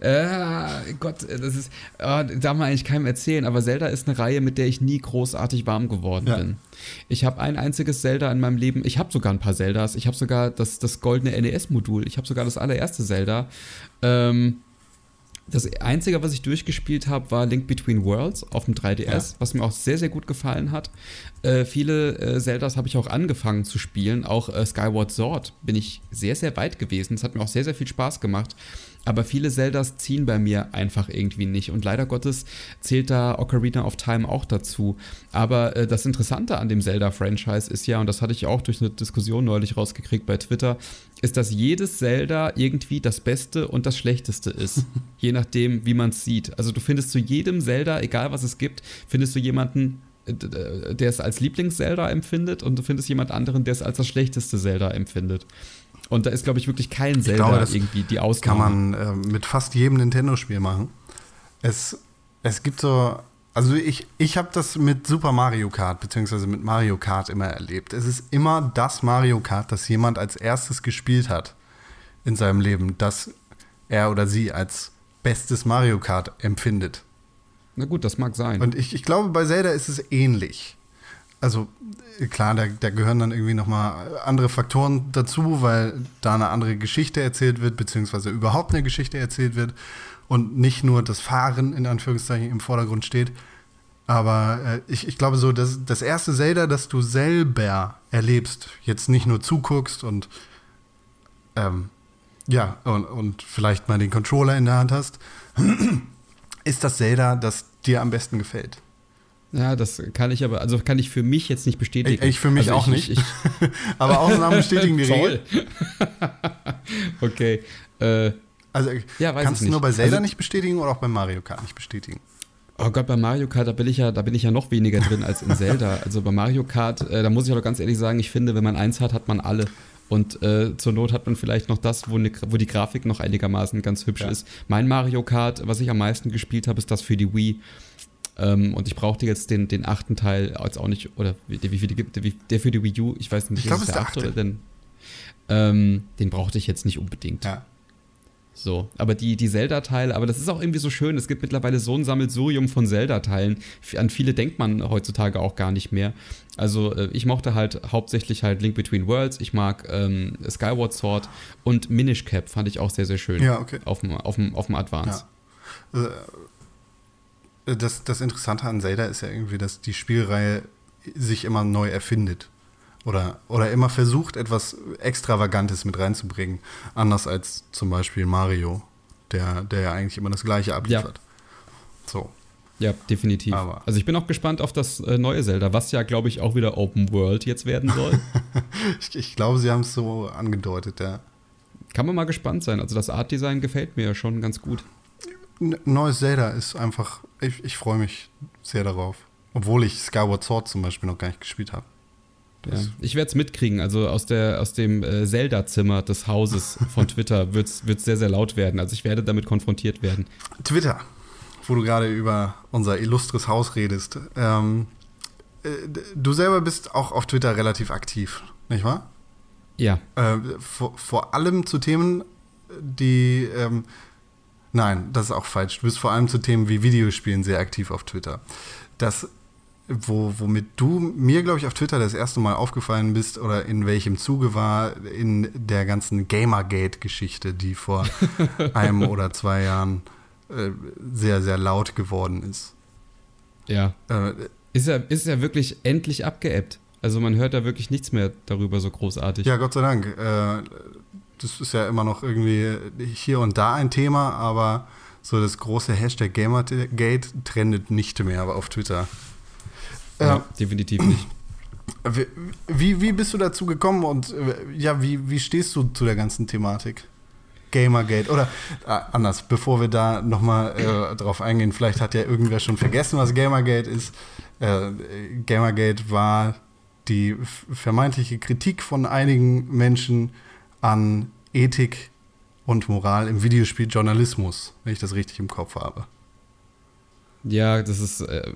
S2: Äh, Gott, das ist, oh, darf man eigentlich keinem erzählen, aber Zelda ist eine Reihe, mit der ich nie großartig warm geworden ja. bin. Ich habe ein einziges Zelda in meinem Leben, ich habe sogar ein paar Zeldas, ich habe sogar das, das goldene NES-Modul, ich habe sogar das allererste Zelda. Ähm, das Einzige, was ich durchgespielt habe, war Link Between Worlds auf dem 3DS, ja. was mir auch sehr, sehr gut gefallen hat. Äh, viele äh, Zeldas habe ich auch angefangen zu spielen. Auch äh, Skyward Sword bin ich sehr, sehr weit gewesen. Es hat mir auch sehr, sehr viel Spaß gemacht. Aber viele Zeldas ziehen bei mir einfach irgendwie nicht. Und leider Gottes zählt da Ocarina of Time auch dazu. Aber äh, das Interessante an dem Zelda-Franchise ist ja, und das hatte ich auch durch eine Diskussion neulich rausgekriegt bei Twitter, ist, dass jedes Zelda irgendwie das Beste und das Schlechteste ist. je nachdem, wie man es sieht. Also du findest zu jedem Zelda, egal was es gibt, findest du jemanden, äh, der es als Lieblings-Zelda empfindet und du findest jemand anderen, der es als das schlechteste Zelda empfindet. Und da ist, glaube ich, wirklich kein Zelda glaube, irgendwie die Ausnahme.
S1: Kann man äh, mit fast jedem Nintendo-Spiel machen. Es, es gibt so, also ich, ich habe das mit Super Mario Kart beziehungsweise mit Mario Kart immer erlebt. Es ist immer das Mario Kart, das jemand als erstes gespielt hat in seinem Leben, das er oder sie als bestes Mario Kart empfindet.
S2: Na gut, das mag sein.
S1: Und ich, ich glaube, bei Zelda ist es ähnlich also klar, da, da gehören dann irgendwie nochmal andere Faktoren dazu, weil da eine andere Geschichte erzählt wird, beziehungsweise überhaupt eine Geschichte erzählt wird und nicht nur das Fahren in Anführungszeichen im Vordergrund steht. Aber äh, ich, ich glaube so, dass das erste Zelda, das du selber erlebst, jetzt nicht nur zuguckst und ähm, ja, und, und vielleicht mal den Controller in der Hand hast, ist das Zelda, das dir am besten gefällt.
S2: Ja, das kann ich aber, also kann ich für mich jetzt nicht bestätigen.
S1: Ich, ich für mich also auch ich, nicht. Ich, aber Ausnahmen bestätigen die Regel.
S2: okay. Äh,
S1: also ja, kannst du nur bei Zelda also, nicht bestätigen oder auch bei Mario Kart nicht bestätigen?
S2: Oh Gott, bei Mario Kart, da bin ich ja, da bin ich ja noch weniger drin als in Zelda. Also bei Mario Kart, äh, da muss ich aber ganz ehrlich sagen, ich finde, wenn man eins hat, hat man alle. Und äh, zur Not hat man vielleicht noch das, wo, ne, wo die Grafik noch einigermaßen ganz hübsch ja. ist. Mein Mario Kart, was ich am meisten gespielt habe, ist das für die Wii. Ähm, und ich brauchte jetzt den, den achten Teil als auch nicht, oder wie, wie viele gibt, wie, der für die Wii U, ich weiß nicht,
S1: ich glaube, es ist der achte. Oder
S2: denn, ähm, den brauchte ich jetzt nicht unbedingt.
S1: Ja.
S2: So, aber die, die Zelda-Teile, aber das ist auch irgendwie so schön. Es gibt mittlerweile so ein Sammelsurium von Zelda-Teilen. An viele denkt man heutzutage auch gar nicht mehr. Also, äh, ich mochte halt hauptsächlich halt Link Between Worlds. Ich mag ähm, Skyward Sword und Minish Cap fand ich auch sehr, sehr schön.
S1: Ja, okay.
S2: Auf dem, auf dem, auf dem Advance.
S1: Ja. Äh, das, das Interessante an Zelda ist ja irgendwie, dass die Spielreihe sich immer neu erfindet. Oder, oder immer versucht, etwas Extravagantes mit reinzubringen. Anders als zum Beispiel Mario, der, der ja eigentlich immer das Gleiche abliefert. Ja. So.
S2: Ja, definitiv. Aber also ich bin auch gespannt auf das äh, neue Zelda, was ja, glaube ich, auch wieder Open World jetzt werden soll.
S1: ich, ich glaube, sie haben es so angedeutet, ja.
S2: Kann man mal gespannt sein. Also das Art-Design gefällt mir ja schon ganz gut.
S1: Neues Zelda ist einfach, ich, ich freue mich sehr darauf. Obwohl ich Skyward Sword zum Beispiel noch gar nicht gespielt habe.
S2: Ja. Ich werde es mitkriegen. Also aus, der, aus dem äh, Zelda-Zimmer des Hauses von Twitter wird es sehr, sehr laut werden. Also ich werde damit konfrontiert werden.
S1: Twitter, wo du gerade über unser illustres Haus redest. Ähm, äh, du selber bist auch auf Twitter relativ aktiv, nicht wahr?
S2: Ja.
S1: Äh, vor, vor, allem zu Themen, die. Ähm, nein, das ist auch falsch. Du bist vor allem zu Themen wie Videospielen sehr aktiv auf Twitter. Das wo, womit du mir, glaube ich, auf Twitter das erste Mal aufgefallen bist oder in welchem Zuge war in der ganzen Gamergate-Geschichte, die vor einem oder zwei Jahren äh, sehr, sehr laut geworden ist.
S2: Ja. Äh, ist, ja ist ja wirklich endlich abgeebbt. Also man hört da wirklich nichts mehr darüber so großartig.
S1: Ja, Gott sei Dank. Äh, das ist ja immer noch irgendwie hier und da ein Thema, aber so das große Hashtag Gamergate trendet nicht mehr auf Twitter.
S2: Ja, definitiv nicht.
S1: Wie, wie bist du dazu gekommen und äh, ja, wie, wie stehst du zu der ganzen Thematik? Gamergate oder äh, anders, bevor wir da nochmal äh, drauf eingehen, vielleicht hat ja irgendwer schon vergessen, was Gamergate ist. Äh, Gamergate war die vermeintliche Kritik von einigen Menschen an Ethik und Moral im Videospieljournalismus, wenn ich das richtig im Kopf habe.
S2: Ja, das ist, äh,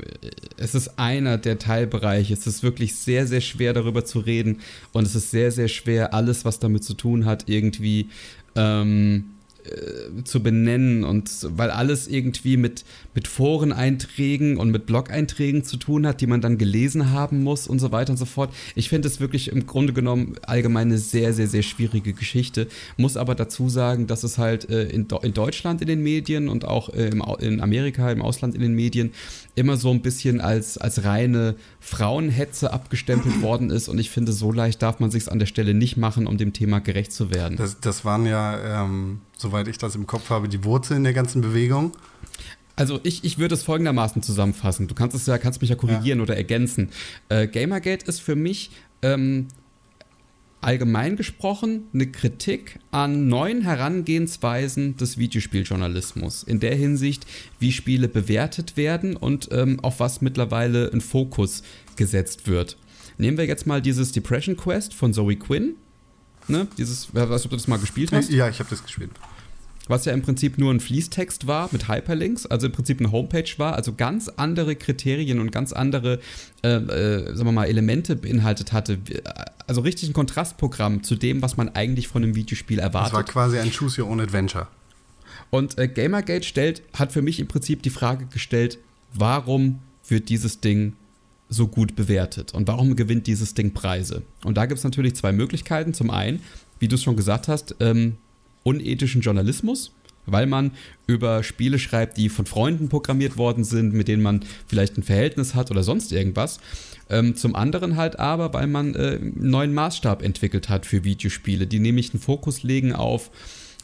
S2: es ist einer der Teilbereiche. Es ist wirklich sehr, sehr schwer darüber zu reden und es ist sehr, sehr schwer, alles, was damit zu tun hat, irgendwie ähm, äh, zu benennen und weil alles irgendwie mit, mit Foreneinträgen und mit Blog-Einträgen zu tun hat, die man dann gelesen haben muss und so weiter und so fort. Ich finde es wirklich im Grunde genommen allgemein eine sehr, sehr, sehr schwierige Geschichte. Muss aber dazu sagen, dass es halt äh, in, in Deutschland in den Medien und auch äh, im, in Amerika, im Ausland in den Medien immer so ein bisschen als, als reine Frauenhetze abgestempelt worden ist und ich finde, so leicht darf man sich an der Stelle nicht machen, um dem Thema gerecht zu werden.
S1: Das, das waren ja ähm soweit ich das im Kopf habe, die Wurzeln der ganzen Bewegung.
S2: Also ich, ich würde es folgendermaßen zusammenfassen. Du kannst es ja, kannst mich ja korrigieren ja. oder ergänzen. Äh, Gamergate ist für mich ähm, allgemein gesprochen eine Kritik an neuen Herangehensweisen des Videospieljournalismus. In der Hinsicht, wie Spiele bewertet werden und ähm, auf was mittlerweile ein Fokus gesetzt wird. Nehmen wir jetzt mal dieses Depression Quest von Zoe Quinn. Ne? Dieses, weißt du, ob du das mal gespielt hast?
S1: Ja, ich habe das gespielt.
S2: Was ja im Prinzip nur ein Fließtext war mit Hyperlinks, also im Prinzip eine Homepage war, also ganz andere Kriterien und ganz andere, äh, äh, sagen wir mal, Elemente beinhaltet hatte. Also richtig ein Kontrastprogramm zu dem, was man eigentlich von einem Videospiel erwartet. Das
S1: war quasi ein Choose Your Own Adventure.
S2: Und äh, Gamergate stellt, hat für mich im Prinzip die Frage gestellt, warum wird dieses Ding so gut bewertet und warum gewinnt dieses Ding Preise? Und da gibt es natürlich zwei Möglichkeiten. Zum einen, wie du es schon gesagt hast, ähm, unethischen Journalismus, weil man über Spiele schreibt, die von Freunden programmiert worden sind, mit denen man vielleicht ein Verhältnis hat oder sonst irgendwas. Ähm, zum anderen halt aber, weil man äh, einen neuen Maßstab entwickelt hat für Videospiele, die nämlich einen Fokus legen auf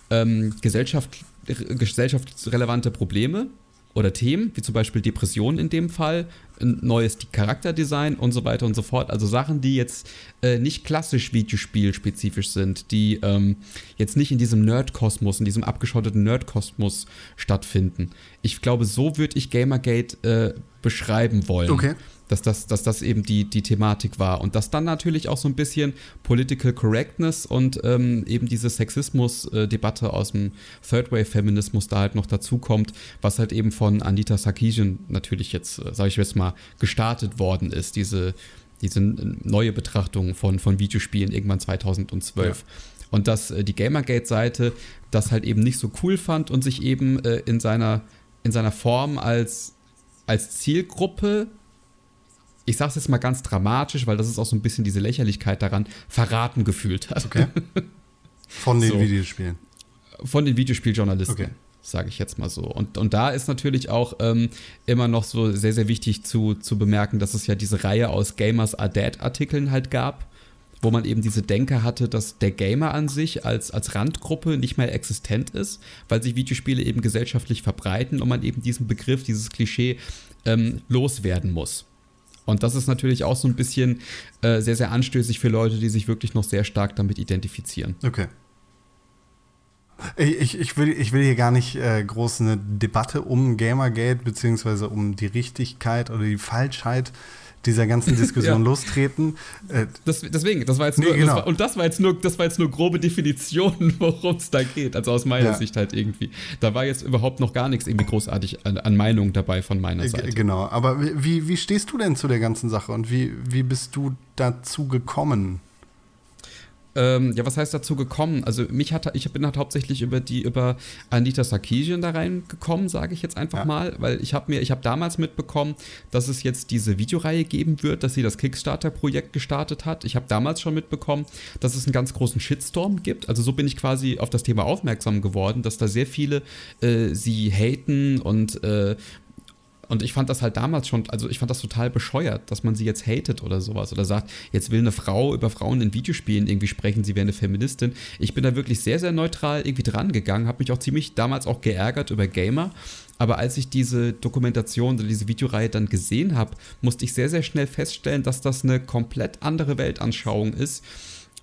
S2: ähm, Gesellschaft, gesellschaftsrelevante Probleme oder Themen, wie zum Beispiel Depressionen in dem Fall, ein neues Charakterdesign und so weiter und so fort. Also Sachen, die jetzt äh, nicht klassisch Videospiel-spezifisch sind, die ähm, jetzt nicht in diesem Nerd-Kosmos, in diesem abgeschotteten Nerd-Kosmos stattfinden. Ich glaube, so würde ich Gamergate äh, beschreiben wollen.
S1: Okay
S2: dass das, dass das eben die, die Thematik war. Und dass dann natürlich auch so ein bisschen Political Correctness und ähm, eben diese Sexismus-Debatte aus dem Third Wave-Feminismus da halt noch dazukommt, was halt eben von Anita Sarkeesian natürlich jetzt, äh, sage ich jetzt mal, gestartet worden ist, diese, diese neue Betrachtung von, von Videospielen irgendwann 2012. Ja. Und dass äh, die Gamergate-Seite das halt eben nicht so cool fand und sich eben äh, in, seiner, in seiner Form als, als Zielgruppe ich sage es jetzt mal ganz dramatisch, weil das ist auch so ein bisschen diese Lächerlichkeit daran, verraten gefühlt hat. Okay.
S1: Von den so. Videospielen.
S2: Von den Videospieljournalisten. Okay. Sage ich jetzt mal so. Und, und da ist natürlich auch ähm, immer noch so sehr, sehr wichtig zu, zu bemerken, dass es ja diese Reihe aus Gamers Are Dead Artikeln halt gab, wo man eben diese Denke hatte, dass der Gamer an sich als, als Randgruppe nicht mehr existent ist, weil sich Videospiele eben gesellschaftlich verbreiten und man eben diesen Begriff, dieses Klischee ähm, loswerden muss. Und das ist natürlich auch so ein bisschen äh, sehr, sehr anstößig für Leute, die sich wirklich noch sehr stark damit identifizieren.
S1: Okay. Ich, ich, will, ich will hier gar nicht äh, groß eine Debatte um Gamergate beziehungsweise um die Richtigkeit oder die Falschheit dieser ganzen Diskussion ja. lostreten.
S2: Äh, das, deswegen, das war jetzt nur, nee, genau. das war, und das war jetzt nur, das war jetzt nur grobe Definition, worum es da geht. Also aus meiner ja. Sicht halt irgendwie. Da war jetzt überhaupt noch gar nichts irgendwie großartig an, an Meinung dabei von meiner Seite.
S1: Genau, aber wie, wie stehst du denn zu der ganzen Sache und wie, wie bist du dazu gekommen?
S2: Ähm, ja, was heißt dazu gekommen? Also mich hat, ich bin halt hauptsächlich über die über Anita Sarkeesian da reingekommen, sage ich jetzt einfach ja. mal, weil ich habe mir, ich habe damals mitbekommen, dass es jetzt diese Videoreihe geben wird, dass sie das Kickstarter-Projekt gestartet hat. Ich habe damals schon mitbekommen, dass es einen ganz großen Shitstorm gibt. Also so bin ich quasi auf das Thema aufmerksam geworden, dass da sehr viele äh, sie haten und äh, und ich fand das halt damals schon, also ich fand das total bescheuert, dass man sie jetzt hatet oder sowas oder sagt, jetzt will eine Frau über Frauen in Videospielen irgendwie sprechen, sie wäre eine Feministin. Ich bin da wirklich sehr, sehr neutral irgendwie dran gegangen, habe mich auch ziemlich damals auch geärgert über Gamer. Aber als ich diese Dokumentation oder diese Videoreihe dann gesehen habe, musste ich sehr, sehr schnell feststellen, dass das eine komplett andere Weltanschauung ist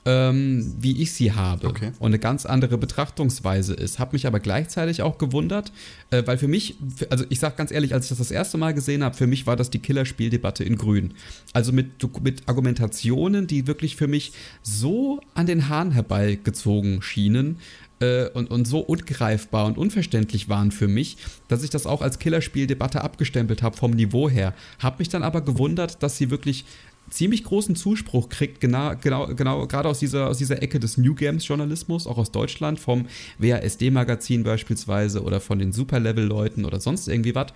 S2: ähm, wie ich sie habe okay. und eine ganz andere Betrachtungsweise ist. Habe mich aber gleichzeitig auch gewundert, äh, weil für mich, also ich sage ganz ehrlich, als ich das das erste Mal gesehen habe, für mich war das die Killerspieldebatte in Grün. Also mit, mit Argumentationen, die wirklich für mich so an den Haaren herbeigezogen schienen, äh, und, und so ungreifbar und unverständlich waren für mich, dass ich das auch als Killerspieldebatte abgestempelt habe vom Niveau her. Habe mich dann aber gewundert, dass sie wirklich ziemlich großen Zuspruch kriegt, genau, genau, genau gerade aus dieser, aus dieser Ecke des New Games Journalismus, auch aus Deutschland, vom WASD-Magazin beispielsweise oder von den Superlevel-Leuten oder sonst irgendwie was.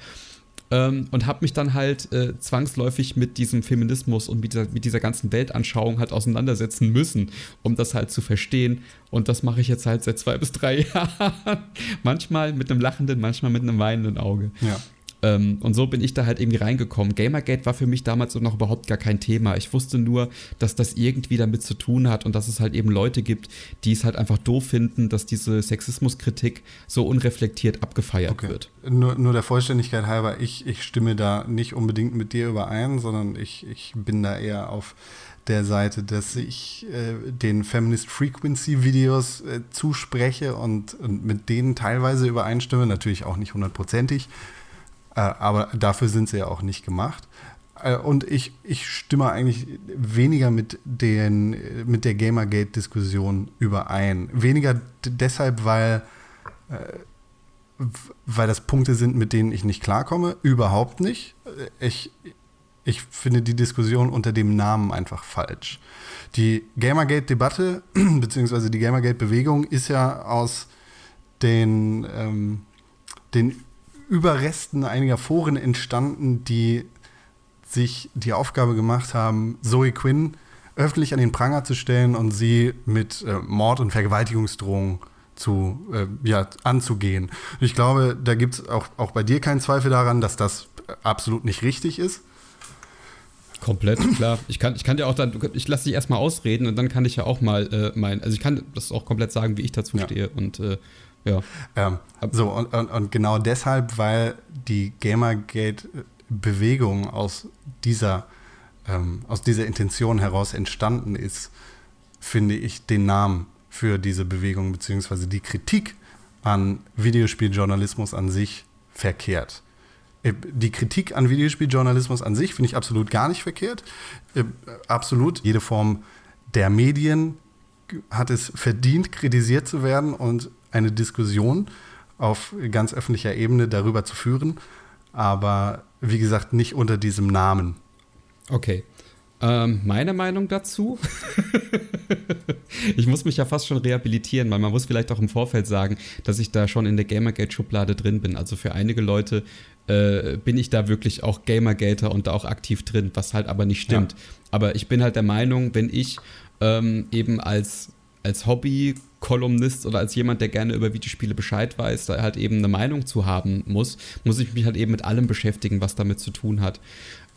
S2: Ähm, und habe mich dann halt äh, zwangsläufig mit diesem Feminismus und mit dieser, mit dieser ganzen Weltanschauung halt auseinandersetzen müssen, um das halt zu verstehen. Und das mache ich jetzt halt seit zwei bis drei Jahren. manchmal mit einem lachenden, manchmal mit einem weinenden Auge.
S1: Ja.
S2: Ähm, und so bin ich da halt irgendwie reingekommen. Gamergate war für mich damals noch überhaupt gar kein Thema. Ich wusste nur, dass das irgendwie damit zu tun hat und dass es halt eben Leute gibt, die es halt einfach doof finden, dass diese Sexismuskritik so unreflektiert abgefeiert okay. wird.
S1: Nur, nur der Vollständigkeit halber, ich, ich stimme da nicht unbedingt mit dir überein, sondern ich, ich bin da eher auf der Seite, dass ich äh, den Feminist Frequency Videos äh, zuspreche und, und mit denen teilweise übereinstimme, natürlich auch nicht hundertprozentig. Äh, aber dafür sind sie ja auch nicht gemacht. Äh, und ich, ich stimme eigentlich weniger mit, den, mit der Gamergate-Diskussion überein. Weniger deshalb, weil, äh, weil das Punkte sind, mit denen ich nicht klarkomme. Überhaupt nicht. Ich, ich finde die Diskussion unter dem Namen einfach falsch. Die Gamergate-Debatte, beziehungsweise die Gamergate-Bewegung ist ja aus den, ähm, den Überresten einiger Foren entstanden, die sich die Aufgabe gemacht haben, Zoe Quinn öffentlich an den Pranger zu stellen und sie mit äh, Mord- und Vergewaltigungsdrohungen zu, äh, ja, anzugehen. ich glaube, da gibt es auch, auch bei dir keinen Zweifel daran, dass das absolut nicht richtig ist.
S2: Komplett, klar. Ich kann, ich kann dir auch dann, ich lasse dich erstmal ausreden und dann kann ich ja auch mal äh, mein, also ich kann das auch komplett sagen, wie ich dazu ja. stehe und äh, ja.
S1: Ähm, so, und, und, und, genau deshalb, weil die Gamergate-Bewegung aus dieser, ähm, aus dieser Intention heraus entstanden ist, finde ich den Namen für diese Bewegung beziehungsweise die Kritik an Videospieljournalismus an sich verkehrt. Äh, die Kritik an Videospieljournalismus an sich finde ich absolut gar nicht verkehrt. Äh, absolut. Jede Form der Medien hat es verdient, kritisiert zu werden und eine Diskussion auf ganz öffentlicher Ebene darüber zu führen, aber wie gesagt nicht unter diesem Namen.
S2: Okay. Ähm, meine Meinung dazu? ich muss mich ja fast schon rehabilitieren, weil man muss vielleicht auch im Vorfeld sagen, dass ich da schon in der Gamergate-Schublade drin bin. Also für einige Leute äh, bin ich da wirklich auch Gamergater und da auch aktiv drin, was halt aber nicht stimmt. Ja. Aber ich bin halt der Meinung, wenn ich ähm, eben als, als Hobby Kolumnist oder als jemand, der gerne über Videospiele Bescheid weiß, da halt eben eine Meinung zu haben muss, muss ich mich halt eben mit allem beschäftigen, was damit zu tun hat.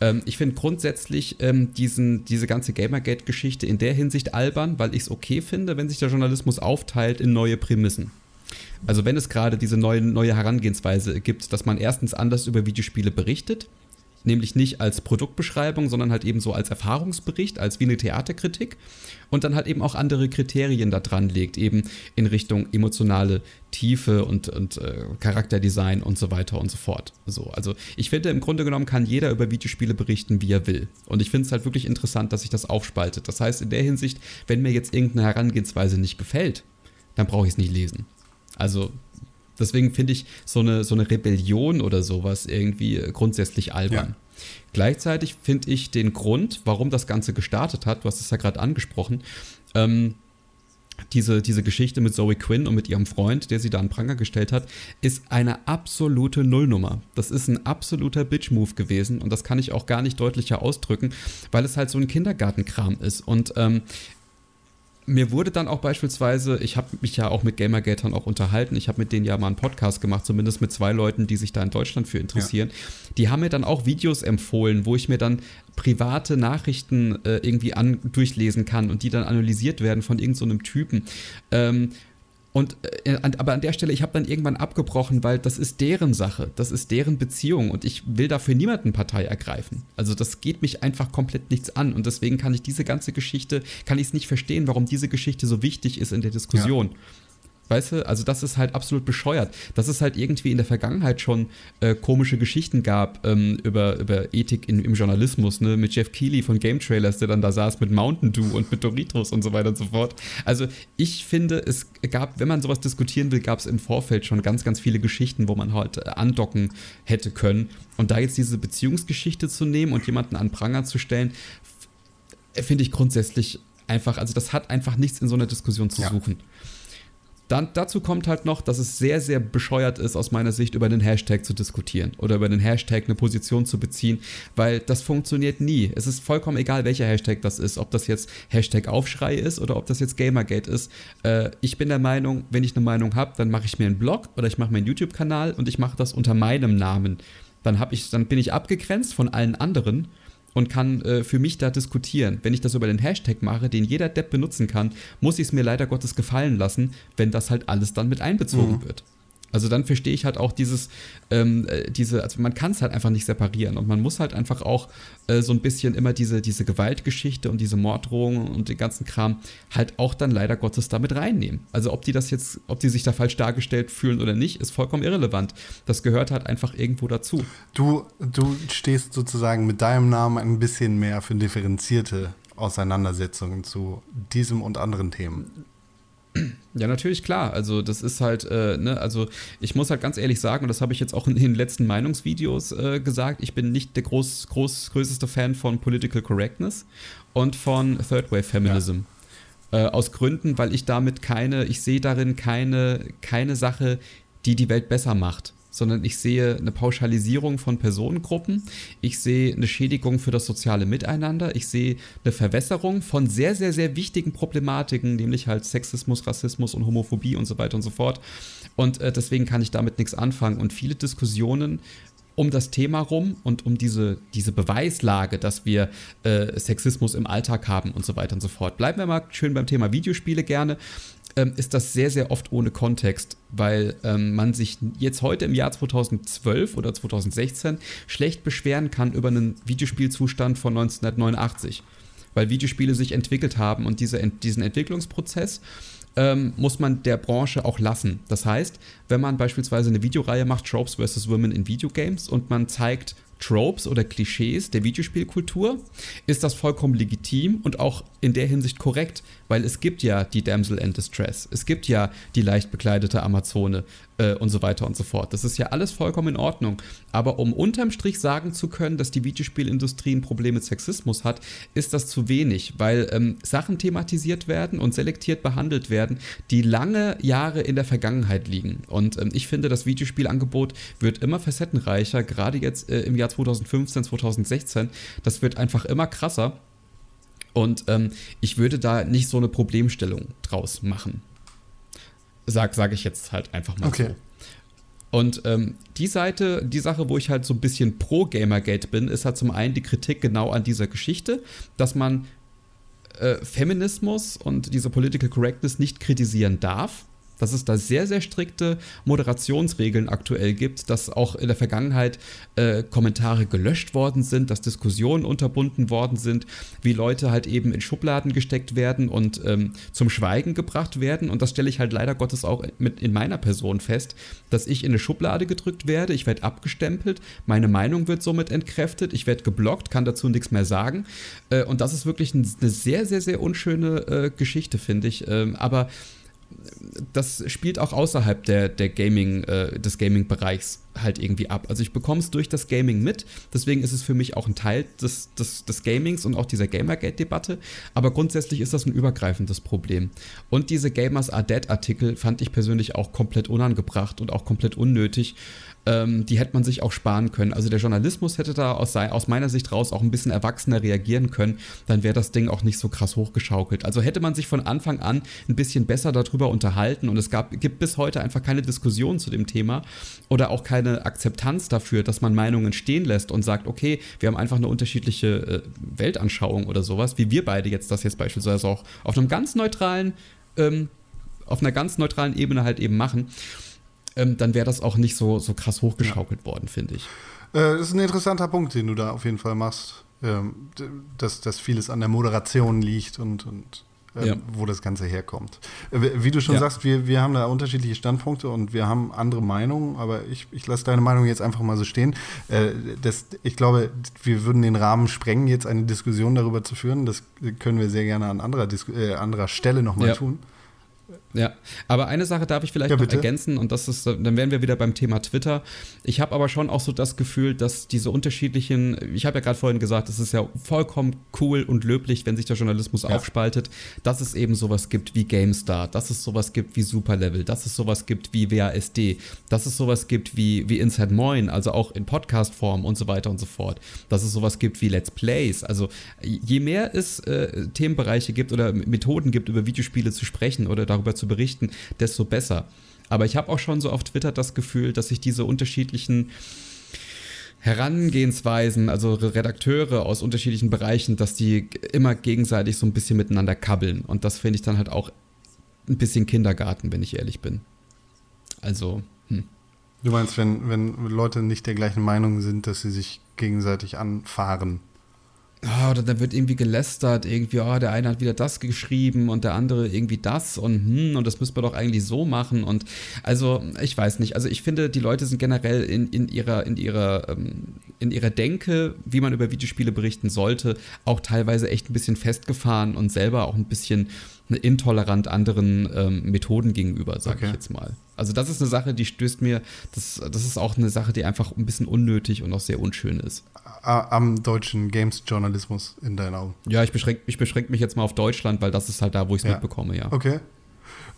S2: Ähm, ich finde grundsätzlich ähm, diesen, diese ganze Gamergate-Geschichte in der Hinsicht albern, weil ich es okay finde, wenn sich der Journalismus aufteilt in neue Prämissen. Also wenn es gerade diese neue, neue Herangehensweise gibt, dass man erstens anders über Videospiele berichtet nämlich nicht als Produktbeschreibung, sondern halt eben so als Erfahrungsbericht, als wie eine Theaterkritik und dann halt eben auch andere Kriterien da dran legt, eben in Richtung emotionale Tiefe und, und äh, Charakterdesign und so weiter und so fort. So, also ich finde, im Grunde genommen kann jeder über Videospiele berichten, wie er will. Und ich finde es halt wirklich interessant, dass sich das aufspaltet. Das heißt, in der Hinsicht, wenn mir jetzt irgendeine Herangehensweise nicht gefällt, dann brauche ich es nicht lesen. Also deswegen finde ich so eine, so eine Rebellion oder sowas irgendwie grundsätzlich albern. Ja. Gleichzeitig finde ich den Grund, warum das Ganze gestartet hat, du hast es ja gerade angesprochen, ähm, diese, diese Geschichte mit Zoe Quinn und mit ihrem Freund, der sie da an Pranger gestellt hat, ist eine absolute Nullnummer. Das ist ein absoluter Bitch-Move gewesen und das kann ich auch gar nicht deutlicher ausdrücken, weil es halt so ein Kindergartenkram ist. Und ähm, mir wurde dann auch beispielsweise, ich habe mich ja auch mit Gamergatern auch unterhalten, ich habe mit denen ja mal einen Podcast gemacht, zumindest mit zwei Leuten, die sich da in Deutschland für interessieren. Ja. Die haben mir dann auch Videos empfohlen, wo ich mir dann private Nachrichten äh, irgendwie an, durchlesen kann und die dann analysiert werden von irgendeinem so Typen. Ähm, und äh, aber an der Stelle, ich habe dann irgendwann abgebrochen, weil das ist deren Sache, das ist deren Beziehung und ich will dafür niemanden Partei ergreifen. Also das geht mich einfach komplett nichts an und deswegen kann ich diese ganze Geschichte, kann ich es nicht verstehen, warum diese Geschichte so wichtig ist in der Diskussion. Ja. Weißt du, also das ist halt absolut bescheuert. Dass es halt irgendwie in der Vergangenheit schon äh, komische Geschichten gab ähm, über, über Ethik in, im Journalismus, ne? Mit Jeff Keighley von Game Trailers, der dann da saß mit Mountain Dew und mit Doritos und so weiter und so fort. Also ich finde, es gab, wenn man sowas diskutieren will, gab es im Vorfeld schon ganz, ganz viele Geschichten, wo man halt äh, andocken hätte können. Und da jetzt diese Beziehungsgeschichte zu nehmen und jemanden an Pranger zu stellen, finde ich grundsätzlich einfach, also das hat einfach nichts in so einer Diskussion zu ja. suchen. Dann, dazu kommt halt noch, dass es sehr, sehr bescheuert ist, aus meiner Sicht, über den Hashtag zu diskutieren oder über den Hashtag eine Position zu beziehen, weil das funktioniert nie. Es ist vollkommen egal, welcher Hashtag das ist, ob das jetzt Hashtag Aufschrei ist oder ob das jetzt Gamergate ist. Äh, ich bin der Meinung, wenn ich eine Meinung habe, dann mache ich mir einen Blog oder ich mache mir einen YouTube-Kanal und ich mache das unter meinem Namen. Dann, ich, dann bin ich abgegrenzt von allen anderen und kann äh, für mich da diskutieren. Wenn ich das über den Hashtag mache, den jeder Depp benutzen kann, muss ich es mir leider Gottes gefallen lassen, wenn das halt alles dann mit einbezogen mhm. wird. Also dann verstehe ich halt auch dieses, ähm, äh, diese, also man kann es halt einfach nicht separieren und man muss halt einfach auch äh, so ein bisschen immer diese, diese Gewaltgeschichte und diese Morddrohungen und den ganzen Kram halt auch dann leider Gottes damit reinnehmen. Also ob die das jetzt, ob die sich da falsch dargestellt fühlen oder nicht, ist vollkommen irrelevant. Das gehört halt einfach irgendwo dazu.
S1: Du, du stehst sozusagen mit deinem Namen ein bisschen mehr für differenzierte Auseinandersetzungen zu diesem und anderen Themen.
S2: Ja, natürlich, klar. Also, das ist halt, äh, ne, also ich muss halt ganz ehrlich sagen, und das habe ich jetzt auch in den letzten Meinungsvideos äh, gesagt, ich bin nicht der groß, groß, größte Fan von Political Correctness und von Third Wave Feminism. Ja. Äh, aus Gründen, weil ich damit keine, ich sehe darin keine, keine Sache, die die Welt besser macht sondern ich sehe eine Pauschalisierung von Personengruppen, ich sehe eine Schädigung für das soziale Miteinander, ich sehe eine Verwässerung von sehr, sehr, sehr wichtigen Problematiken, nämlich halt Sexismus, Rassismus und Homophobie und so weiter und so fort. Und äh, deswegen kann ich damit nichts anfangen. Und viele Diskussionen um das Thema rum und um diese, diese Beweislage, dass wir äh, Sexismus im Alltag haben und so weiter und so fort. Bleiben wir mal schön beim Thema Videospiele gerne ähm, ist das sehr, sehr oft ohne Kontext, weil ähm, man sich jetzt heute im Jahr 2012 oder 2016 schlecht beschweren kann über einen Videospielzustand von 1989, weil Videospiele sich entwickelt haben und diese, diesen Entwicklungsprozess ähm, muss man der Branche auch lassen. Das heißt, wenn man beispielsweise eine Videoreihe macht, Tropes vs. Women in Videogames, und man zeigt Tropes oder Klischees der Videospielkultur, ist das vollkommen legitim und auch in der Hinsicht korrekt, weil es gibt ja die Damsel in Distress, es gibt ja die leicht bekleidete Amazone äh, und so weiter und so fort. Das ist ja alles vollkommen in Ordnung. Aber um unterm Strich sagen zu können, dass die Videospielindustrie ein Problem mit Sexismus hat, ist das zu wenig, weil ähm, Sachen thematisiert werden und selektiert behandelt werden, die lange Jahre in der Vergangenheit liegen. Und ähm, ich finde, das Videospielangebot wird immer facettenreicher, gerade jetzt äh, im Jahr 2015, 2016. Das wird einfach immer krasser. Und ähm, ich würde da nicht so eine Problemstellung draus machen. Sag, sage ich jetzt halt einfach mal okay. so. Und ähm, die Seite, die Sache, wo ich halt so ein bisschen pro Gamergate bin, ist halt zum einen die Kritik genau an dieser Geschichte, dass man äh, Feminismus und diese Political Correctness nicht kritisieren darf, dass es da sehr, sehr strikte Moderationsregeln aktuell gibt, dass auch in der Vergangenheit äh, Kommentare gelöscht worden sind, dass Diskussionen unterbunden worden sind, wie Leute halt eben in Schubladen gesteckt werden und ähm, zum Schweigen gebracht werden. Und das stelle ich halt leider Gottes auch mit in meiner Person fest, dass ich in eine Schublade gedrückt werde, ich werde abgestempelt, meine Meinung wird somit entkräftet, ich werde geblockt, kann dazu nichts mehr sagen. Äh, und das ist wirklich eine sehr, sehr, sehr unschöne äh, Geschichte, finde ich. Ähm, aber das spielt auch außerhalb der, der Gaming, äh, des Gaming-Bereichs halt irgendwie ab. Also ich bekomme es durch das Gaming mit, deswegen ist es für mich auch ein Teil des, des, des Gamings und auch dieser Gamergate-Debatte, aber grundsätzlich ist das ein übergreifendes Problem. Und diese Gamers Are Dead-Artikel fand ich persönlich auch komplett unangebracht und auch komplett unnötig, ähm, die hätte man sich auch sparen können. Also der Journalismus hätte da aus, aus meiner Sicht raus auch ein bisschen erwachsener reagieren können, dann wäre das Ding auch nicht so krass hochgeschaukelt. Also hätte man sich von Anfang an ein bisschen besser darüber unterhalten und es gab, gibt bis heute einfach keine Diskussion zu dem Thema oder auch keine Akzeptanz dafür, dass man Meinungen stehen lässt und sagt, okay, wir haben einfach eine unterschiedliche äh, Weltanschauung oder sowas, wie wir beide jetzt das jetzt beispielsweise auch auf einem ganz neutralen, ähm, auf einer ganz neutralen Ebene halt eben machen ähm, dann wäre das auch nicht so, so krass hochgeschaukelt ja. worden, finde ich.
S1: Äh, das ist ein interessanter Punkt, den du da auf jeden Fall machst. Ähm, dass, dass vieles an der Moderation liegt und, und äh, ja. wo das Ganze herkommt. Äh, wie du schon ja. sagst, wir, wir haben da unterschiedliche Standpunkte und wir haben andere Meinungen, aber ich, ich lasse deine Meinung jetzt einfach mal so stehen. Äh, das, ich glaube, wir würden den Rahmen sprengen, jetzt eine Diskussion darüber zu führen. Das können wir sehr gerne an anderer, Dis äh, anderer Stelle nochmal ja. tun.
S2: Ja, aber eine Sache darf ich vielleicht ja, noch ergänzen und das ist, dann wären wir wieder beim Thema Twitter. Ich habe aber schon auch so das Gefühl, dass diese unterschiedlichen, ich habe ja gerade vorhin gesagt, es ist ja vollkommen cool und löblich, wenn sich der Journalismus ja. aufspaltet, dass es eben sowas gibt wie GameStar, dass es sowas gibt wie Superlevel, dass es sowas gibt wie WASD, dass es sowas gibt wie, wie Inside Moin, also auch in Podcast-Form und so weiter und so fort, dass es sowas gibt wie Let's Plays. Also je mehr es äh, Themenbereiche gibt oder Methoden gibt, über Videospiele zu sprechen oder darüber zu berichten, desto besser. Aber ich habe auch schon so auf Twitter das Gefühl, dass sich diese unterschiedlichen Herangehensweisen, also Redakteure aus unterschiedlichen Bereichen, dass die immer gegenseitig so ein bisschen miteinander kabbeln. Und das finde ich dann halt auch ein bisschen Kindergarten, wenn ich ehrlich bin. Also, hm.
S1: Du meinst, wenn, wenn Leute nicht der gleichen Meinung sind, dass sie sich gegenseitig anfahren?
S2: Oh, oder da wird irgendwie gelästert, irgendwie, oh, der eine hat wieder das geschrieben und der andere irgendwie das und hm, und das müsste man doch eigentlich so machen. Und also, ich weiß nicht. Also ich finde, die Leute sind generell in, in ihrer, in ihrer, ähm, in ihrer Denke, wie man über Videospiele berichten sollte, auch teilweise echt ein bisschen festgefahren und selber auch ein bisschen intolerant anderen ähm, Methoden gegenüber, sage okay. ich jetzt mal. Also das ist eine Sache, die stößt mir, das, das ist auch eine Sache, die einfach ein bisschen unnötig und auch sehr unschön ist.
S1: Am deutschen Games-Journalismus in deinen Augen?
S2: Ja, ich beschränke ich beschränk mich jetzt mal auf Deutschland, weil das ist halt da, wo ich es ja. mitbekomme, ja.
S1: Okay.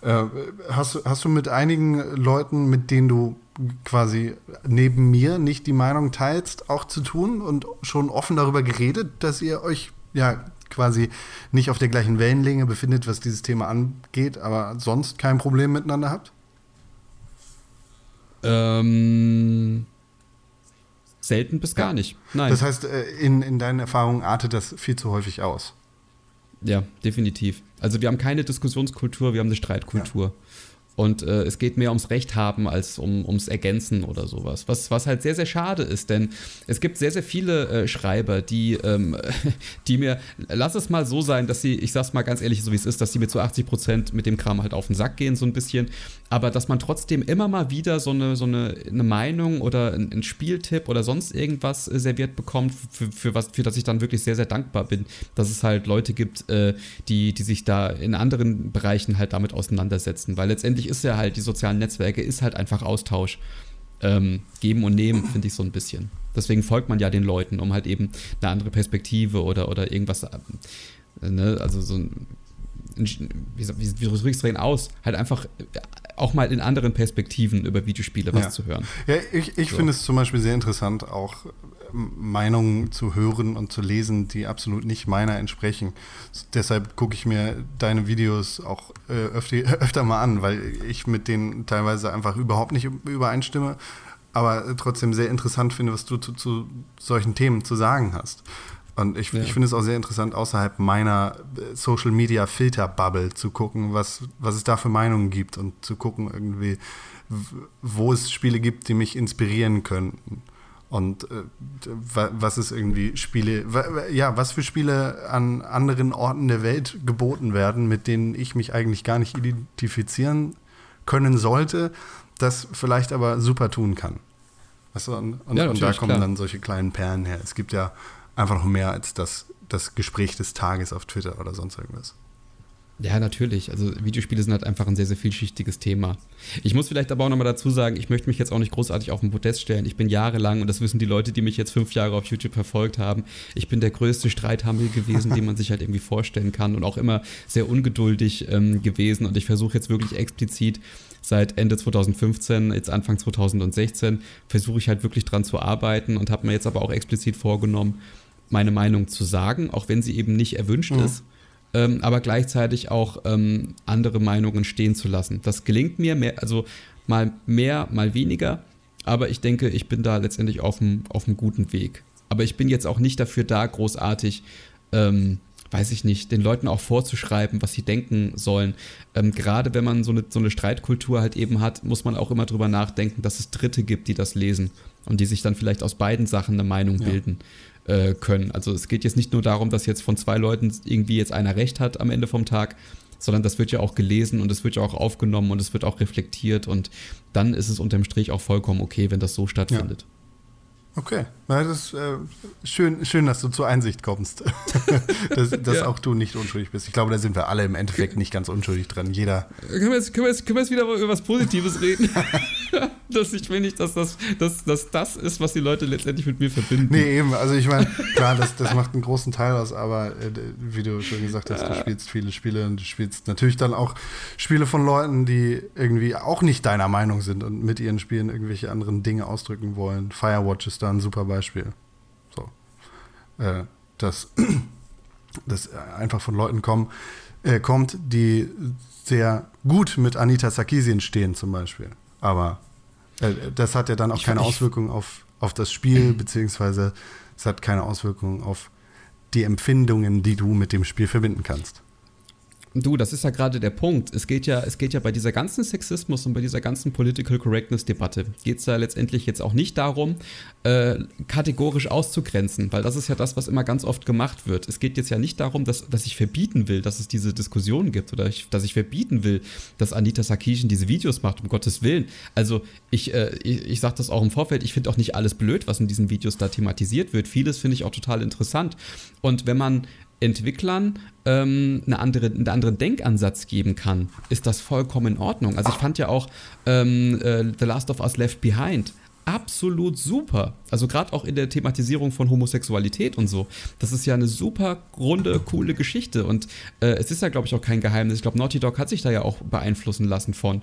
S1: Äh, hast, hast du mit einigen Leuten, mit denen du quasi neben mir nicht die Meinung teilst, auch zu tun und schon offen darüber geredet, dass ihr euch ja quasi nicht auf der gleichen Wellenlänge befindet, was dieses Thema angeht, aber sonst kein Problem miteinander habt?
S2: Ähm, selten bis gar nicht.
S1: Nein. Das heißt, äh, in, in deinen Erfahrungen artet das viel zu häufig aus.
S2: Ja, definitiv. Also wir haben keine Diskussionskultur, wir haben eine Streitkultur. Ja. Und äh, es geht mehr ums Recht haben als um, ums Ergänzen oder sowas. Was, was halt sehr, sehr schade ist, denn es gibt sehr, sehr viele äh, Schreiber, die, ähm, die mir, lass es mal so sein, dass sie, ich sag's mal ganz ehrlich, so wie es ist, dass sie mir zu 80 Prozent mit dem Kram halt auf den Sack gehen, so ein bisschen. Aber dass man trotzdem immer mal wieder so eine, so eine, eine Meinung oder ein, Spieltipp oder sonst irgendwas äh, serviert bekommt, für, für, was, für das ich dann wirklich sehr, sehr dankbar bin, dass es halt Leute gibt, äh, die, die sich da in anderen Bereichen halt damit auseinandersetzen. Weil letztendlich ist ja halt, die sozialen Netzwerke ist halt einfach Austausch. Ähm, geben und nehmen, finde ich so ein bisschen. Deswegen folgt man ja den Leuten, um halt eben eine andere Perspektive oder, oder irgendwas, äh, ne, also so ein, wie, wie, wie drückst du aus? Halt einfach äh, auch mal in anderen Perspektiven über Videospiele was ja. zu hören.
S1: Ja, ich, ich so. finde es zum Beispiel sehr interessant, auch Meinungen zu hören und zu lesen, die absolut nicht meiner entsprechen. Deshalb gucke ich mir deine Videos auch äh, öfter, öfter mal an, weil ich mit denen teilweise einfach überhaupt nicht übereinstimme, aber trotzdem sehr interessant finde, was du zu, zu solchen Themen zu sagen hast. Und ich, ja. ich finde es auch sehr interessant, außerhalb meiner äh, Social Media Filter Bubble zu gucken, was, was es da für Meinungen gibt und zu gucken, irgendwie, wo es Spiele gibt, die mich inspirieren könnten. Und äh, was es irgendwie Spiele, ja, was für Spiele an anderen Orten der Welt geboten werden, mit denen ich mich eigentlich gar nicht identifizieren können sollte, das vielleicht aber super tun kann. Weißt du, und, und, ja, und da kommen klar. dann solche kleinen Perlen her. Es gibt ja einfach noch mehr als das, das Gespräch des Tages auf Twitter oder sonst irgendwas.
S2: Ja, natürlich. Also Videospiele sind halt einfach ein sehr, sehr vielschichtiges Thema. Ich muss vielleicht aber auch nochmal dazu sagen, ich möchte mich jetzt auch nicht großartig auf den Podest stellen. Ich bin jahrelang, und das wissen die Leute, die mich jetzt fünf Jahre auf YouTube verfolgt haben, ich bin der größte Streithammel gewesen, den man sich halt irgendwie vorstellen kann und auch immer sehr ungeduldig ähm, gewesen. Und ich versuche jetzt wirklich explizit seit Ende 2015, jetzt Anfang 2016, versuche ich halt wirklich dran zu arbeiten und habe mir jetzt aber auch explizit vorgenommen, meine Meinung zu sagen, auch wenn sie eben nicht erwünscht mhm. ist ähm, aber gleichzeitig auch ähm, andere Meinungen stehen zu lassen. Das gelingt mir, mehr, also mal mehr, mal weniger, aber ich denke, ich bin da letztendlich auf einem, auf einem guten Weg. Aber ich bin jetzt auch nicht dafür da, großartig, ähm, weiß ich nicht, den Leuten auch vorzuschreiben, was sie denken sollen. Ähm, gerade wenn man so eine, so eine Streitkultur halt eben hat, muss man auch immer drüber nachdenken, dass es Dritte gibt, die das lesen und die sich dann vielleicht aus beiden Sachen eine Meinung ja. bilden äh, können. Also es geht jetzt nicht nur darum, dass jetzt von zwei Leuten irgendwie jetzt einer recht hat am Ende vom Tag, sondern das wird ja auch gelesen und es wird ja auch aufgenommen und es wird auch reflektiert und dann ist es unterm Strich auch vollkommen okay, wenn das so stattfindet. Ja.
S1: Okay, Na, das ist äh, schön, schön, dass du zur Einsicht kommst, dass, dass ja. auch du nicht unschuldig bist. Ich glaube, da sind wir alle im Endeffekt nicht ganz unschuldig dran. Jeder.
S2: Können wir jetzt, können wir jetzt, können wir jetzt wieder über was Positives reden? dass ich will nicht, dass das, dass, dass das ist, was die Leute letztendlich mit mir verbinden.
S1: Nee, eben. Also ich meine, klar, das, das macht einen großen Teil aus, aber äh, wie du schon gesagt hast, ja. du spielst viele Spiele und du spielst natürlich dann auch Spiele von Leuten, die irgendwie auch nicht deiner Meinung sind und mit ihren Spielen irgendwelche anderen Dinge ausdrücken wollen. Firewatch ist da ein super Beispiel. So. Äh, dass das einfach von Leuten kommen, äh, kommt, die sehr gut mit Anita Sarkeesian stehen, zum Beispiel. Aber das hat ja dann auch ich, keine Auswirkungen auf, auf das Spiel, beziehungsweise es hat keine Auswirkungen auf die Empfindungen, die du mit dem Spiel verbinden kannst.
S2: Du, das ist ja gerade der Punkt. Es geht ja, es geht ja bei dieser ganzen Sexismus und bei dieser ganzen Political Correctness-Debatte, geht es ja letztendlich jetzt auch nicht darum, äh, kategorisch auszugrenzen, weil das ist ja das, was immer ganz oft gemacht wird. Es geht jetzt ja nicht darum, dass, dass ich verbieten will, dass es diese Diskussion gibt oder ich, dass ich verbieten will, dass Anita Sarkeesian diese Videos macht, um Gottes Willen. Also ich, äh, ich, ich sage das auch im Vorfeld, ich finde auch nicht alles blöd, was in diesen Videos da thematisiert wird. Vieles finde ich auch total interessant. Und wenn man Entwicklern ähm, eine andere, einen anderen Denkansatz geben kann, ist das vollkommen in Ordnung. Also ich fand ja auch ähm, äh, The Last of Us Left Behind absolut super. Also gerade auch in der Thematisierung von Homosexualität und so. Das ist ja eine super runde, coole Geschichte. Und äh, es ist ja, glaube ich, auch kein Geheimnis. Ich glaube, Naughty Dog hat sich da ja auch beeinflussen lassen von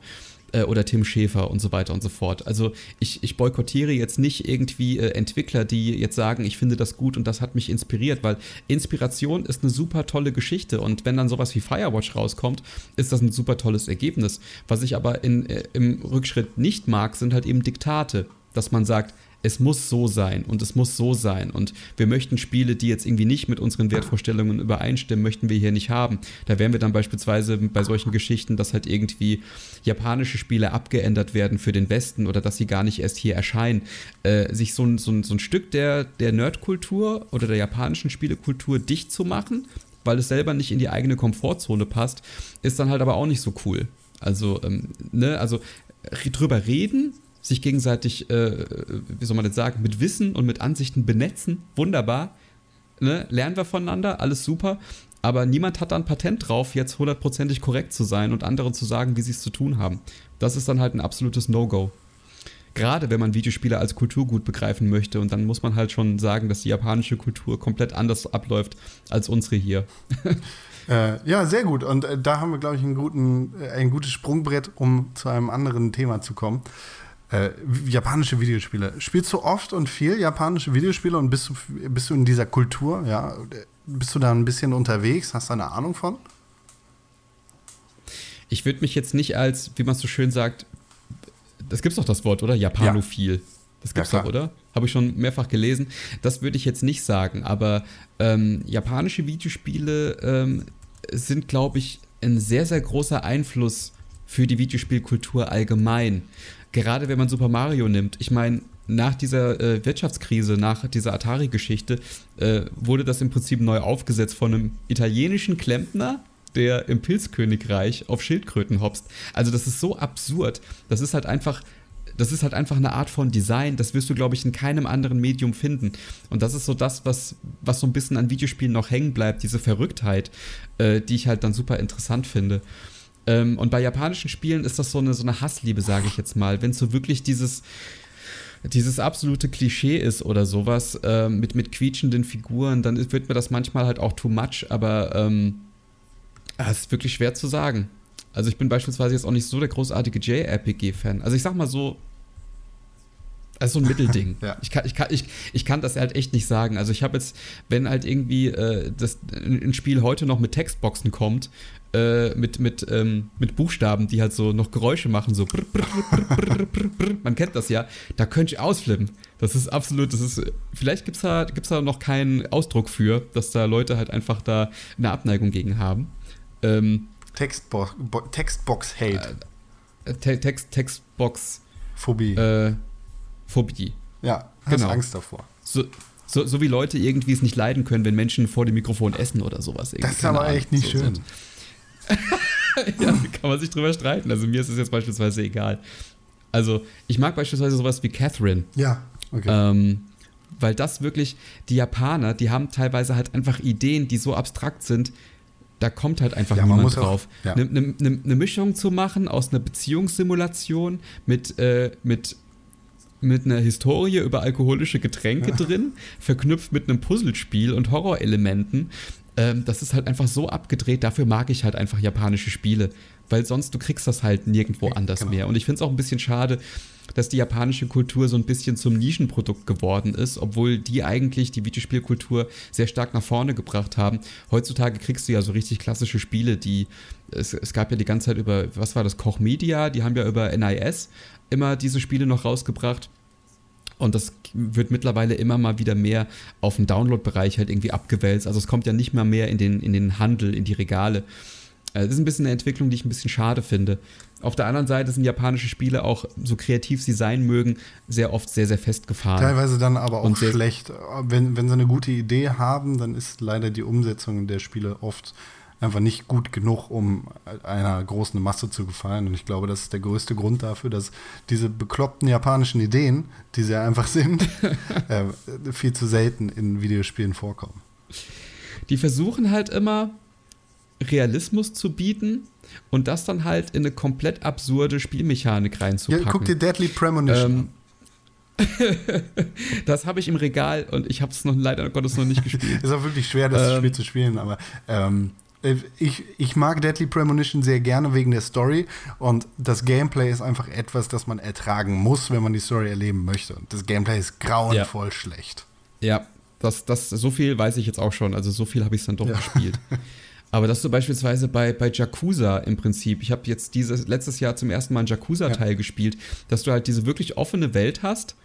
S2: äh, oder Tim Schäfer und so weiter und so fort. Also ich, ich boykottiere jetzt nicht irgendwie äh, Entwickler, die jetzt sagen, ich finde das gut und das hat mich inspiriert, weil Inspiration ist eine super tolle Geschichte und wenn dann sowas wie Firewatch rauskommt, ist das ein super tolles Ergebnis. Was ich aber in, äh, im Rückschritt nicht mag, sind halt eben Diktate, dass man sagt, es muss so sein und es muss so sein. Und wir möchten Spiele, die jetzt irgendwie nicht mit unseren Wertvorstellungen übereinstimmen, möchten wir hier nicht haben. Da wären wir dann beispielsweise bei solchen Geschichten, dass halt irgendwie japanische Spiele abgeändert werden für den Westen oder dass sie gar nicht erst hier erscheinen. Äh, sich so ein, so, so ein Stück der, der Nerdkultur oder der japanischen Spielekultur dicht zu machen, weil es selber nicht in die eigene Komfortzone passt, ist dann halt aber auch nicht so cool. Also, ähm, ne, also drüber reden, sich gegenseitig, äh, wie soll man das sagen, mit Wissen und mit Ansichten benetzen. Wunderbar. Ne? Lernen wir voneinander, alles super. Aber niemand hat da ein Patent drauf, jetzt hundertprozentig korrekt zu sein und anderen zu sagen, wie sie es zu tun haben. Das ist dann halt ein absolutes No-Go. Gerade wenn man Videospiele als Kulturgut begreifen möchte und dann muss man halt schon sagen, dass die japanische Kultur komplett anders abläuft als unsere hier.
S1: Äh, ja, sehr gut. Und äh, da haben wir, glaube ich, einen guten, äh, ein gutes Sprungbrett, um zu einem anderen Thema zu kommen. Äh, japanische Videospiele. Spielst du oft und viel japanische Videospiele und bist du, bist du in dieser Kultur? Ja, bist du da ein bisschen unterwegs? Hast du eine Ahnung von?
S2: Ich würde mich jetzt nicht als, wie man so schön sagt, das gibt's doch das Wort, oder? Japanophil. Ja. Das gibt's ja, doch, oder? Habe ich schon mehrfach gelesen. Das würde ich jetzt nicht sagen, aber ähm, japanische Videospiele ähm, sind, glaube ich, ein sehr, sehr großer Einfluss für die Videospielkultur allgemein. Gerade wenn man Super Mario nimmt. Ich meine, nach dieser äh, Wirtschaftskrise, nach dieser Atari-Geschichte, äh, wurde das im Prinzip neu aufgesetzt von einem italienischen Klempner, der im Pilzkönigreich auf Schildkröten hopst. Also das ist so absurd. Das ist halt einfach, das ist halt einfach eine Art von Design, das wirst du, glaube ich, in keinem anderen Medium finden. Und das ist so das, was, was so ein bisschen an Videospielen noch hängen bleibt, diese Verrücktheit, äh, die ich halt dann super interessant finde. Ähm, und bei japanischen Spielen ist das so eine, so eine Hassliebe, sage ich jetzt mal. Wenn es so wirklich dieses, dieses absolute Klischee ist oder sowas äh, mit, mit quietschenden Figuren, dann wird mir das manchmal halt auch too much, aber ähm, es ist wirklich schwer zu sagen. Also ich bin beispielsweise jetzt auch nicht so der großartige JRPG-Fan. Also ich sag mal so, also so ein Mittelding. ja. ich, kann, ich, kann, ich, ich kann das halt echt nicht sagen. Also ich habe jetzt, wenn halt irgendwie äh, das, ein Spiel heute noch mit Textboxen kommt, äh, mit, mit, ähm, mit Buchstaben, die halt so noch Geräusche machen, so brr, brr, brr, man kennt das ja, da könnte ich ausflippen. Das ist absolut, das ist, vielleicht gibt es da, gibt's da noch keinen Ausdruck für, dass da Leute halt einfach da eine Abneigung gegen haben. Ähm,
S1: Textbox, Textbox Hate.
S2: Äh, Text, Textbox
S1: Phobie.
S2: Äh, Phobie.
S1: Ja, hast genau. Angst davor.
S2: So, so, so, wie Leute irgendwie es nicht leiden können, wenn Menschen vor dem Mikrofon essen oder sowas.
S1: Irgendwie. Das ist aber echt nicht so, schön.
S2: Ja, kann man sich drüber streiten. Also mir ist es jetzt beispielsweise egal. Also ich mag beispielsweise sowas wie Catherine.
S1: Ja, okay.
S2: Ähm, weil das wirklich, die Japaner, die haben teilweise halt einfach Ideen, die so abstrakt sind, da kommt halt einfach ja, niemand drauf. Eine ja. ne, ne, ne Mischung zu machen aus einer Beziehungssimulation mit, äh, mit, mit einer Historie über alkoholische Getränke drin, verknüpft mit einem Puzzlespiel und Horrorelementen. Ähm, das ist halt einfach so abgedreht. Dafür mag ich halt einfach japanische Spiele, weil sonst du kriegst das halt nirgendwo anders genau. mehr. Und ich finde es auch ein bisschen schade, dass die japanische Kultur so ein bisschen zum Nischenprodukt geworden ist, obwohl die eigentlich die Videospielkultur sehr stark nach vorne gebracht haben. Heutzutage kriegst du ja so richtig klassische Spiele, die es, es gab ja die ganze Zeit über, was war das, Koch Media, die haben ja über NIS immer diese Spiele noch rausgebracht. Und das wird mittlerweile immer mal wieder mehr auf den Download-Bereich halt irgendwie abgewälzt. Also es kommt ja nicht mal mehr in den, in den Handel, in die Regale. Äh, das ist ein bisschen eine Entwicklung, die ich ein bisschen schade finde. Auf der anderen Seite sind japanische Spiele auch, so kreativ sie sein mögen, sehr oft sehr, sehr festgefahren.
S1: Teilweise dann aber auch schlecht. Wenn, wenn sie eine gute Idee haben, dann ist leider die Umsetzung der Spiele oft einfach nicht gut genug, um einer großen Masse zu gefallen. Und ich glaube, das ist der größte Grund dafür, dass diese bekloppten japanischen Ideen, die sie einfach sind, äh, viel zu selten in Videospielen vorkommen.
S2: Die versuchen halt immer, Realismus zu bieten und das dann halt in eine komplett absurde Spielmechanik reinzupacken. Ja,
S1: guck dir Deadly Premonition ähm,
S2: das habe ich im Regal und ich habe es noch leider Gottes noch nicht gespielt.
S1: ist auch wirklich schwer, das ähm, Spiel zu spielen, aber ähm, äh, ich, ich mag Deadly Premonition sehr gerne wegen der Story und das Gameplay ist einfach etwas, das man ertragen muss, wenn man die Story erleben möchte. Und das Gameplay ist grauenvoll ja. schlecht.
S2: Ja, das, das, so viel weiß ich jetzt auch schon. Also so viel habe ich dann doch ja. gespielt. Aber dass du beispielsweise bei, bei Jakuza im Prinzip, ich habe jetzt dieses letztes Jahr zum ersten Mal einen Jakuza-Teil ja. gespielt, dass du halt diese wirklich offene Welt hast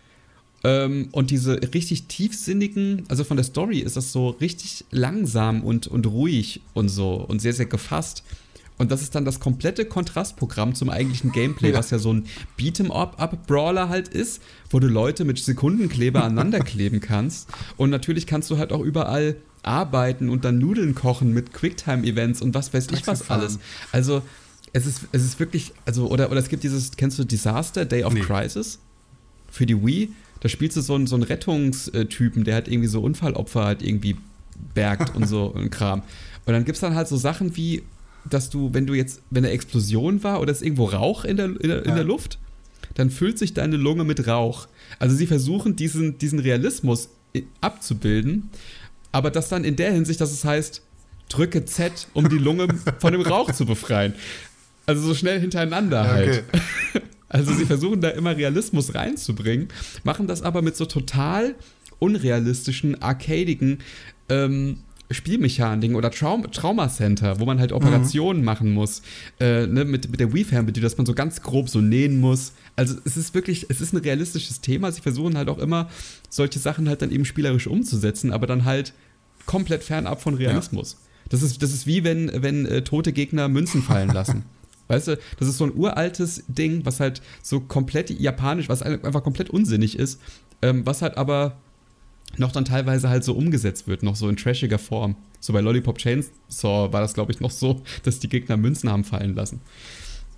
S2: ähm, und diese richtig tiefsinnigen, also von der Story ist das so richtig langsam und, und ruhig und so und sehr, sehr gefasst. Und das ist dann das komplette Kontrastprogramm zum eigentlichen Gameplay, ja. was ja so ein Beat'em-up-Brawler halt ist, wo du Leute mit Sekundenkleber aneinander kleben kannst. Und natürlich kannst du halt auch überall arbeiten und dann Nudeln kochen mit Quicktime-Events und was weiß ich was alles. Also es ist, es ist wirklich, also, oder, oder es gibt dieses, kennst du Disaster, Day of nee. Crisis? Für die Wii? Da spielst du so einen, so einen Rettungstypen, der halt irgendwie so Unfallopfer halt irgendwie bergt und so ein Kram. Und dann gibt es dann halt so Sachen wie, dass du, wenn du jetzt, wenn eine Explosion war oder ist irgendwo Rauch in der, in der, in der Luft, dann füllt sich deine Lunge mit Rauch. Also sie versuchen diesen, diesen Realismus abzubilden, aber das dann in der Hinsicht, dass es heißt, drücke Z, um die Lunge von dem Rauch zu befreien. Also so schnell hintereinander halt. Okay. Also sie versuchen da immer Realismus reinzubringen, machen das aber mit so total unrealistischen, arcadigen ähm, Spielmechaniken oder Traum Trauma Center, wo man halt Operationen mhm. machen muss, äh, ne, mit, mit der Wii-Fernbedienung, dass man so ganz grob so nähen muss. Also es ist wirklich, es ist ein realistisches Thema. Sie versuchen halt auch immer, solche Sachen halt dann eben spielerisch umzusetzen, aber dann halt komplett fernab von Realismus. Ja. Das, ist, das ist wie wenn, wenn äh, tote Gegner Münzen fallen lassen. Weißt du, das ist so ein uraltes Ding, was halt so komplett japanisch, was einfach komplett unsinnig ist, ähm, was halt aber noch dann teilweise halt so umgesetzt wird, noch so in trashiger Form. So bei Lollipop Chainsaw war das, glaube ich, noch so, dass die Gegner Münzen haben fallen lassen.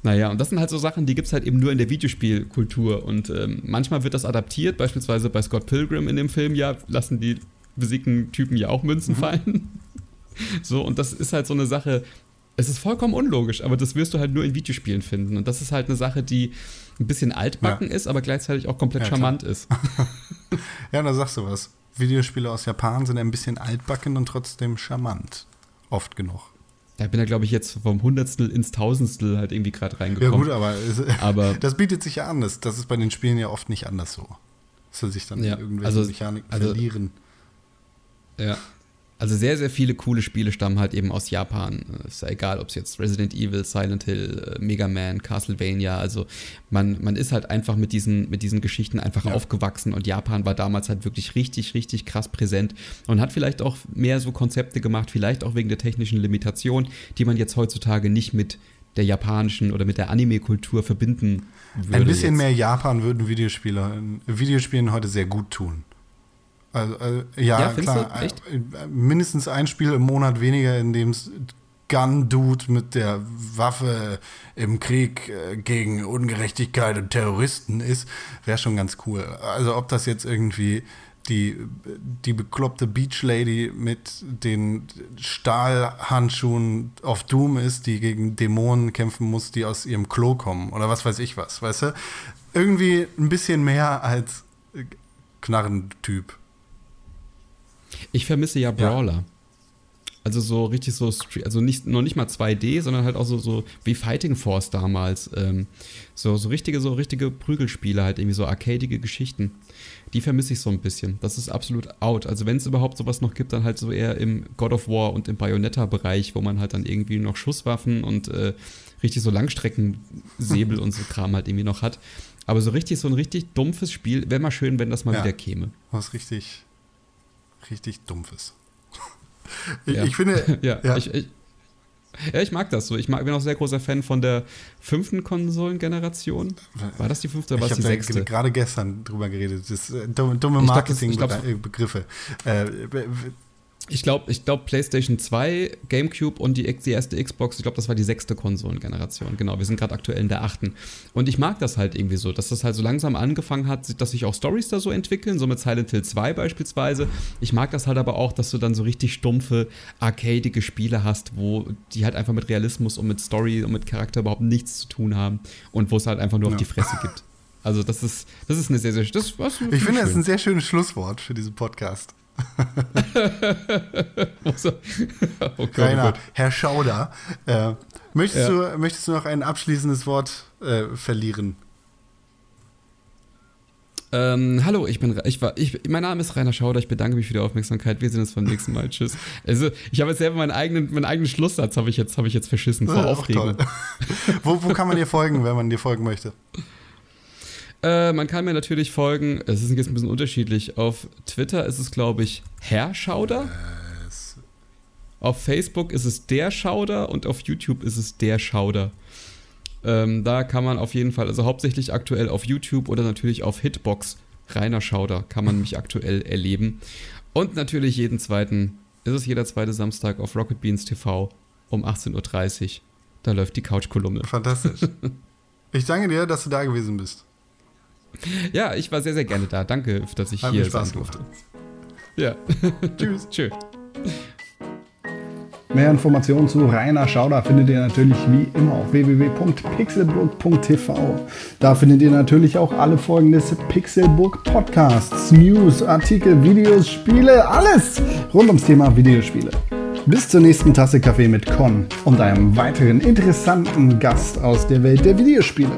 S2: Naja, und das sind halt so Sachen, die gibt es halt eben nur in der Videospielkultur. Und ähm, manchmal wird das adaptiert, beispielsweise bei Scott Pilgrim in dem Film, ja, lassen die besiegten Typen ja auch Münzen mhm. fallen. so, und das ist halt so eine Sache, es ist vollkommen unlogisch, aber das wirst du halt nur in Videospielen finden. Und das ist halt eine Sache, die ein bisschen altbacken ja. ist, aber gleichzeitig auch komplett ja, charmant ist.
S1: ja, da sagst du was. Videospiele aus Japan sind ein bisschen altbacken und trotzdem charmant. Oft genug.
S2: Da bin ja, glaube ich, jetzt vom Hundertstel ins Tausendstel halt irgendwie gerade reingekommen. Ja, gut,
S1: aber, aber, das bietet sich ja an. Das, das ist bei den Spielen ja oft nicht anders so. Dass sie sich dann ja, in irgendwelchen also, Mechaniken also, verlieren.
S2: Ja, also sehr, sehr viele coole Spiele stammen halt eben aus Japan. Ist ja egal, ob es jetzt Resident Evil, Silent Hill, äh, Mega Man, Castlevania, also man, man ist halt einfach mit diesen, mit diesen Geschichten einfach ja. aufgewachsen und Japan war damals halt wirklich richtig, richtig krass präsent und hat vielleicht auch mehr so Konzepte gemacht, vielleicht auch wegen der technischen Limitation, die man jetzt heutzutage nicht mit der japanischen oder mit der Anime-Kultur verbinden
S1: würde. Ein bisschen jetzt. mehr Japan würden Videospieler, Videospielen heute sehr gut tun. Also, also ja, ja klar. Äh, mindestens ein Spiel im Monat weniger, in dem es Gun-Dude mit der Waffe im Krieg äh, gegen Ungerechtigkeit und Terroristen ist, wäre schon ganz cool. Also ob das jetzt irgendwie die, die bekloppte Beach Lady mit den Stahlhandschuhen auf Doom ist, die gegen Dämonen kämpfen muss, die aus ihrem Klo kommen oder was weiß ich was, weißt du? Irgendwie ein bisschen mehr als Knarrentyp.
S2: Ich vermisse ja Brawler. Ja. Also so richtig so, also nicht, noch nicht mal 2D, sondern halt auch so, so wie Fighting Force damals. Ähm, so, so richtige, so richtige Prügelspiele, halt irgendwie so arcadige Geschichten. Die vermisse ich so ein bisschen. Das ist absolut out. Also wenn es überhaupt sowas noch gibt, dann halt so eher im God of War und im Bayonetta-Bereich, wo man halt dann irgendwie noch Schusswaffen und äh, richtig so Langstreckensäbel und so Kram halt irgendwie noch hat. Aber so richtig, so ein richtig dumpfes Spiel, wäre mal schön, wenn das mal ja, wieder käme.
S1: Was richtig richtig dumpfes. ich, ja. ich finde.
S2: ja, ja. Ich, ich, ja, ich mag das so. Ich mag, bin auch sehr großer Fan von der fünften Konsolengeneration. War das die fünfte oder war das die sechste? Ich habe
S1: gerade gestern drüber geredet. Das äh, dumme, dumme Marketingbegriffe. Äh,
S2: ich glaube, ich glaub, PlayStation 2, GameCube und die, die erste Xbox, ich glaube, das war die sechste Konsolengeneration. Genau, wir sind gerade aktuell in der achten. Und ich mag das halt irgendwie so, dass das halt so langsam angefangen hat, dass sich auch Stories da so entwickeln, so mit Silent Hill 2 beispielsweise. Ich mag das halt aber auch, dass du dann so richtig stumpfe, arcadige Spiele hast, wo die halt einfach mit Realismus und mit Story und mit Charakter überhaupt nichts zu tun haben und wo es halt einfach nur ja. auf die Fresse gibt. Also das ist, das ist eine sehr, sehr, das,
S1: was, Ich finde, das ist ein sehr schönes Schlusswort für diesen Podcast. oh Gott, Rainer, oh Herr Schauder, äh, möchtest, ja. du, möchtest du noch ein abschließendes Wort äh, verlieren?
S2: Ähm, hallo, ich bin, ich war, ich, mein Name ist Rainer Schauder, ich bedanke mich für die Aufmerksamkeit. Wir sehen uns beim nächsten Mal. Tschüss. Also, ich habe jetzt selber meinen eigenen, meinen eigenen Schlusssatz habe ich jetzt, habe ich jetzt verschissen vor Aufregung.
S1: wo, wo kann man dir folgen, wenn man dir folgen möchte?
S2: Äh, man kann mir natürlich folgen, es ist jetzt ein bisschen unterschiedlich. Auf Twitter ist es, glaube ich, Herr Schauder. Yes. Auf Facebook ist es der Schauder und auf YouTube ist es der Schauder. Ähm, da kann man auf jeden Fall, also hauptsächlich aktuell auf YouTube oder natürlich auf Hitbox, Rainer Schauder, kann man mich aktuell erleben. Und natürlich jeden zweiten, ist es jeder zweite Samstag auf Rocket Beans TV um 18.30 Uhr. Da läuft die Couch-Kolumne.
S1: Fantastisch. Ich danke dir, dass du da gewesen bist.
S2: Ja, ich war sehr, sehr gerne da. Danke, dass ich Hat hier sein durfte. Ja. Tschüss. Tschüss.
S1: Mehr Informationen zu Rainer Schauder findet ihr natürlich wie immer auf www.pixelburg.tv. Da findet ihr natürlich auch alle Folgen des Pixelburg Podcasts, News, Artikel, Videos, Spiele, alles rund ums Thema Videospiele. Bis zur nächsten Tasse Kaffee mit Con und einem weiteren interessanten Gast aus der Welt der Videospiele.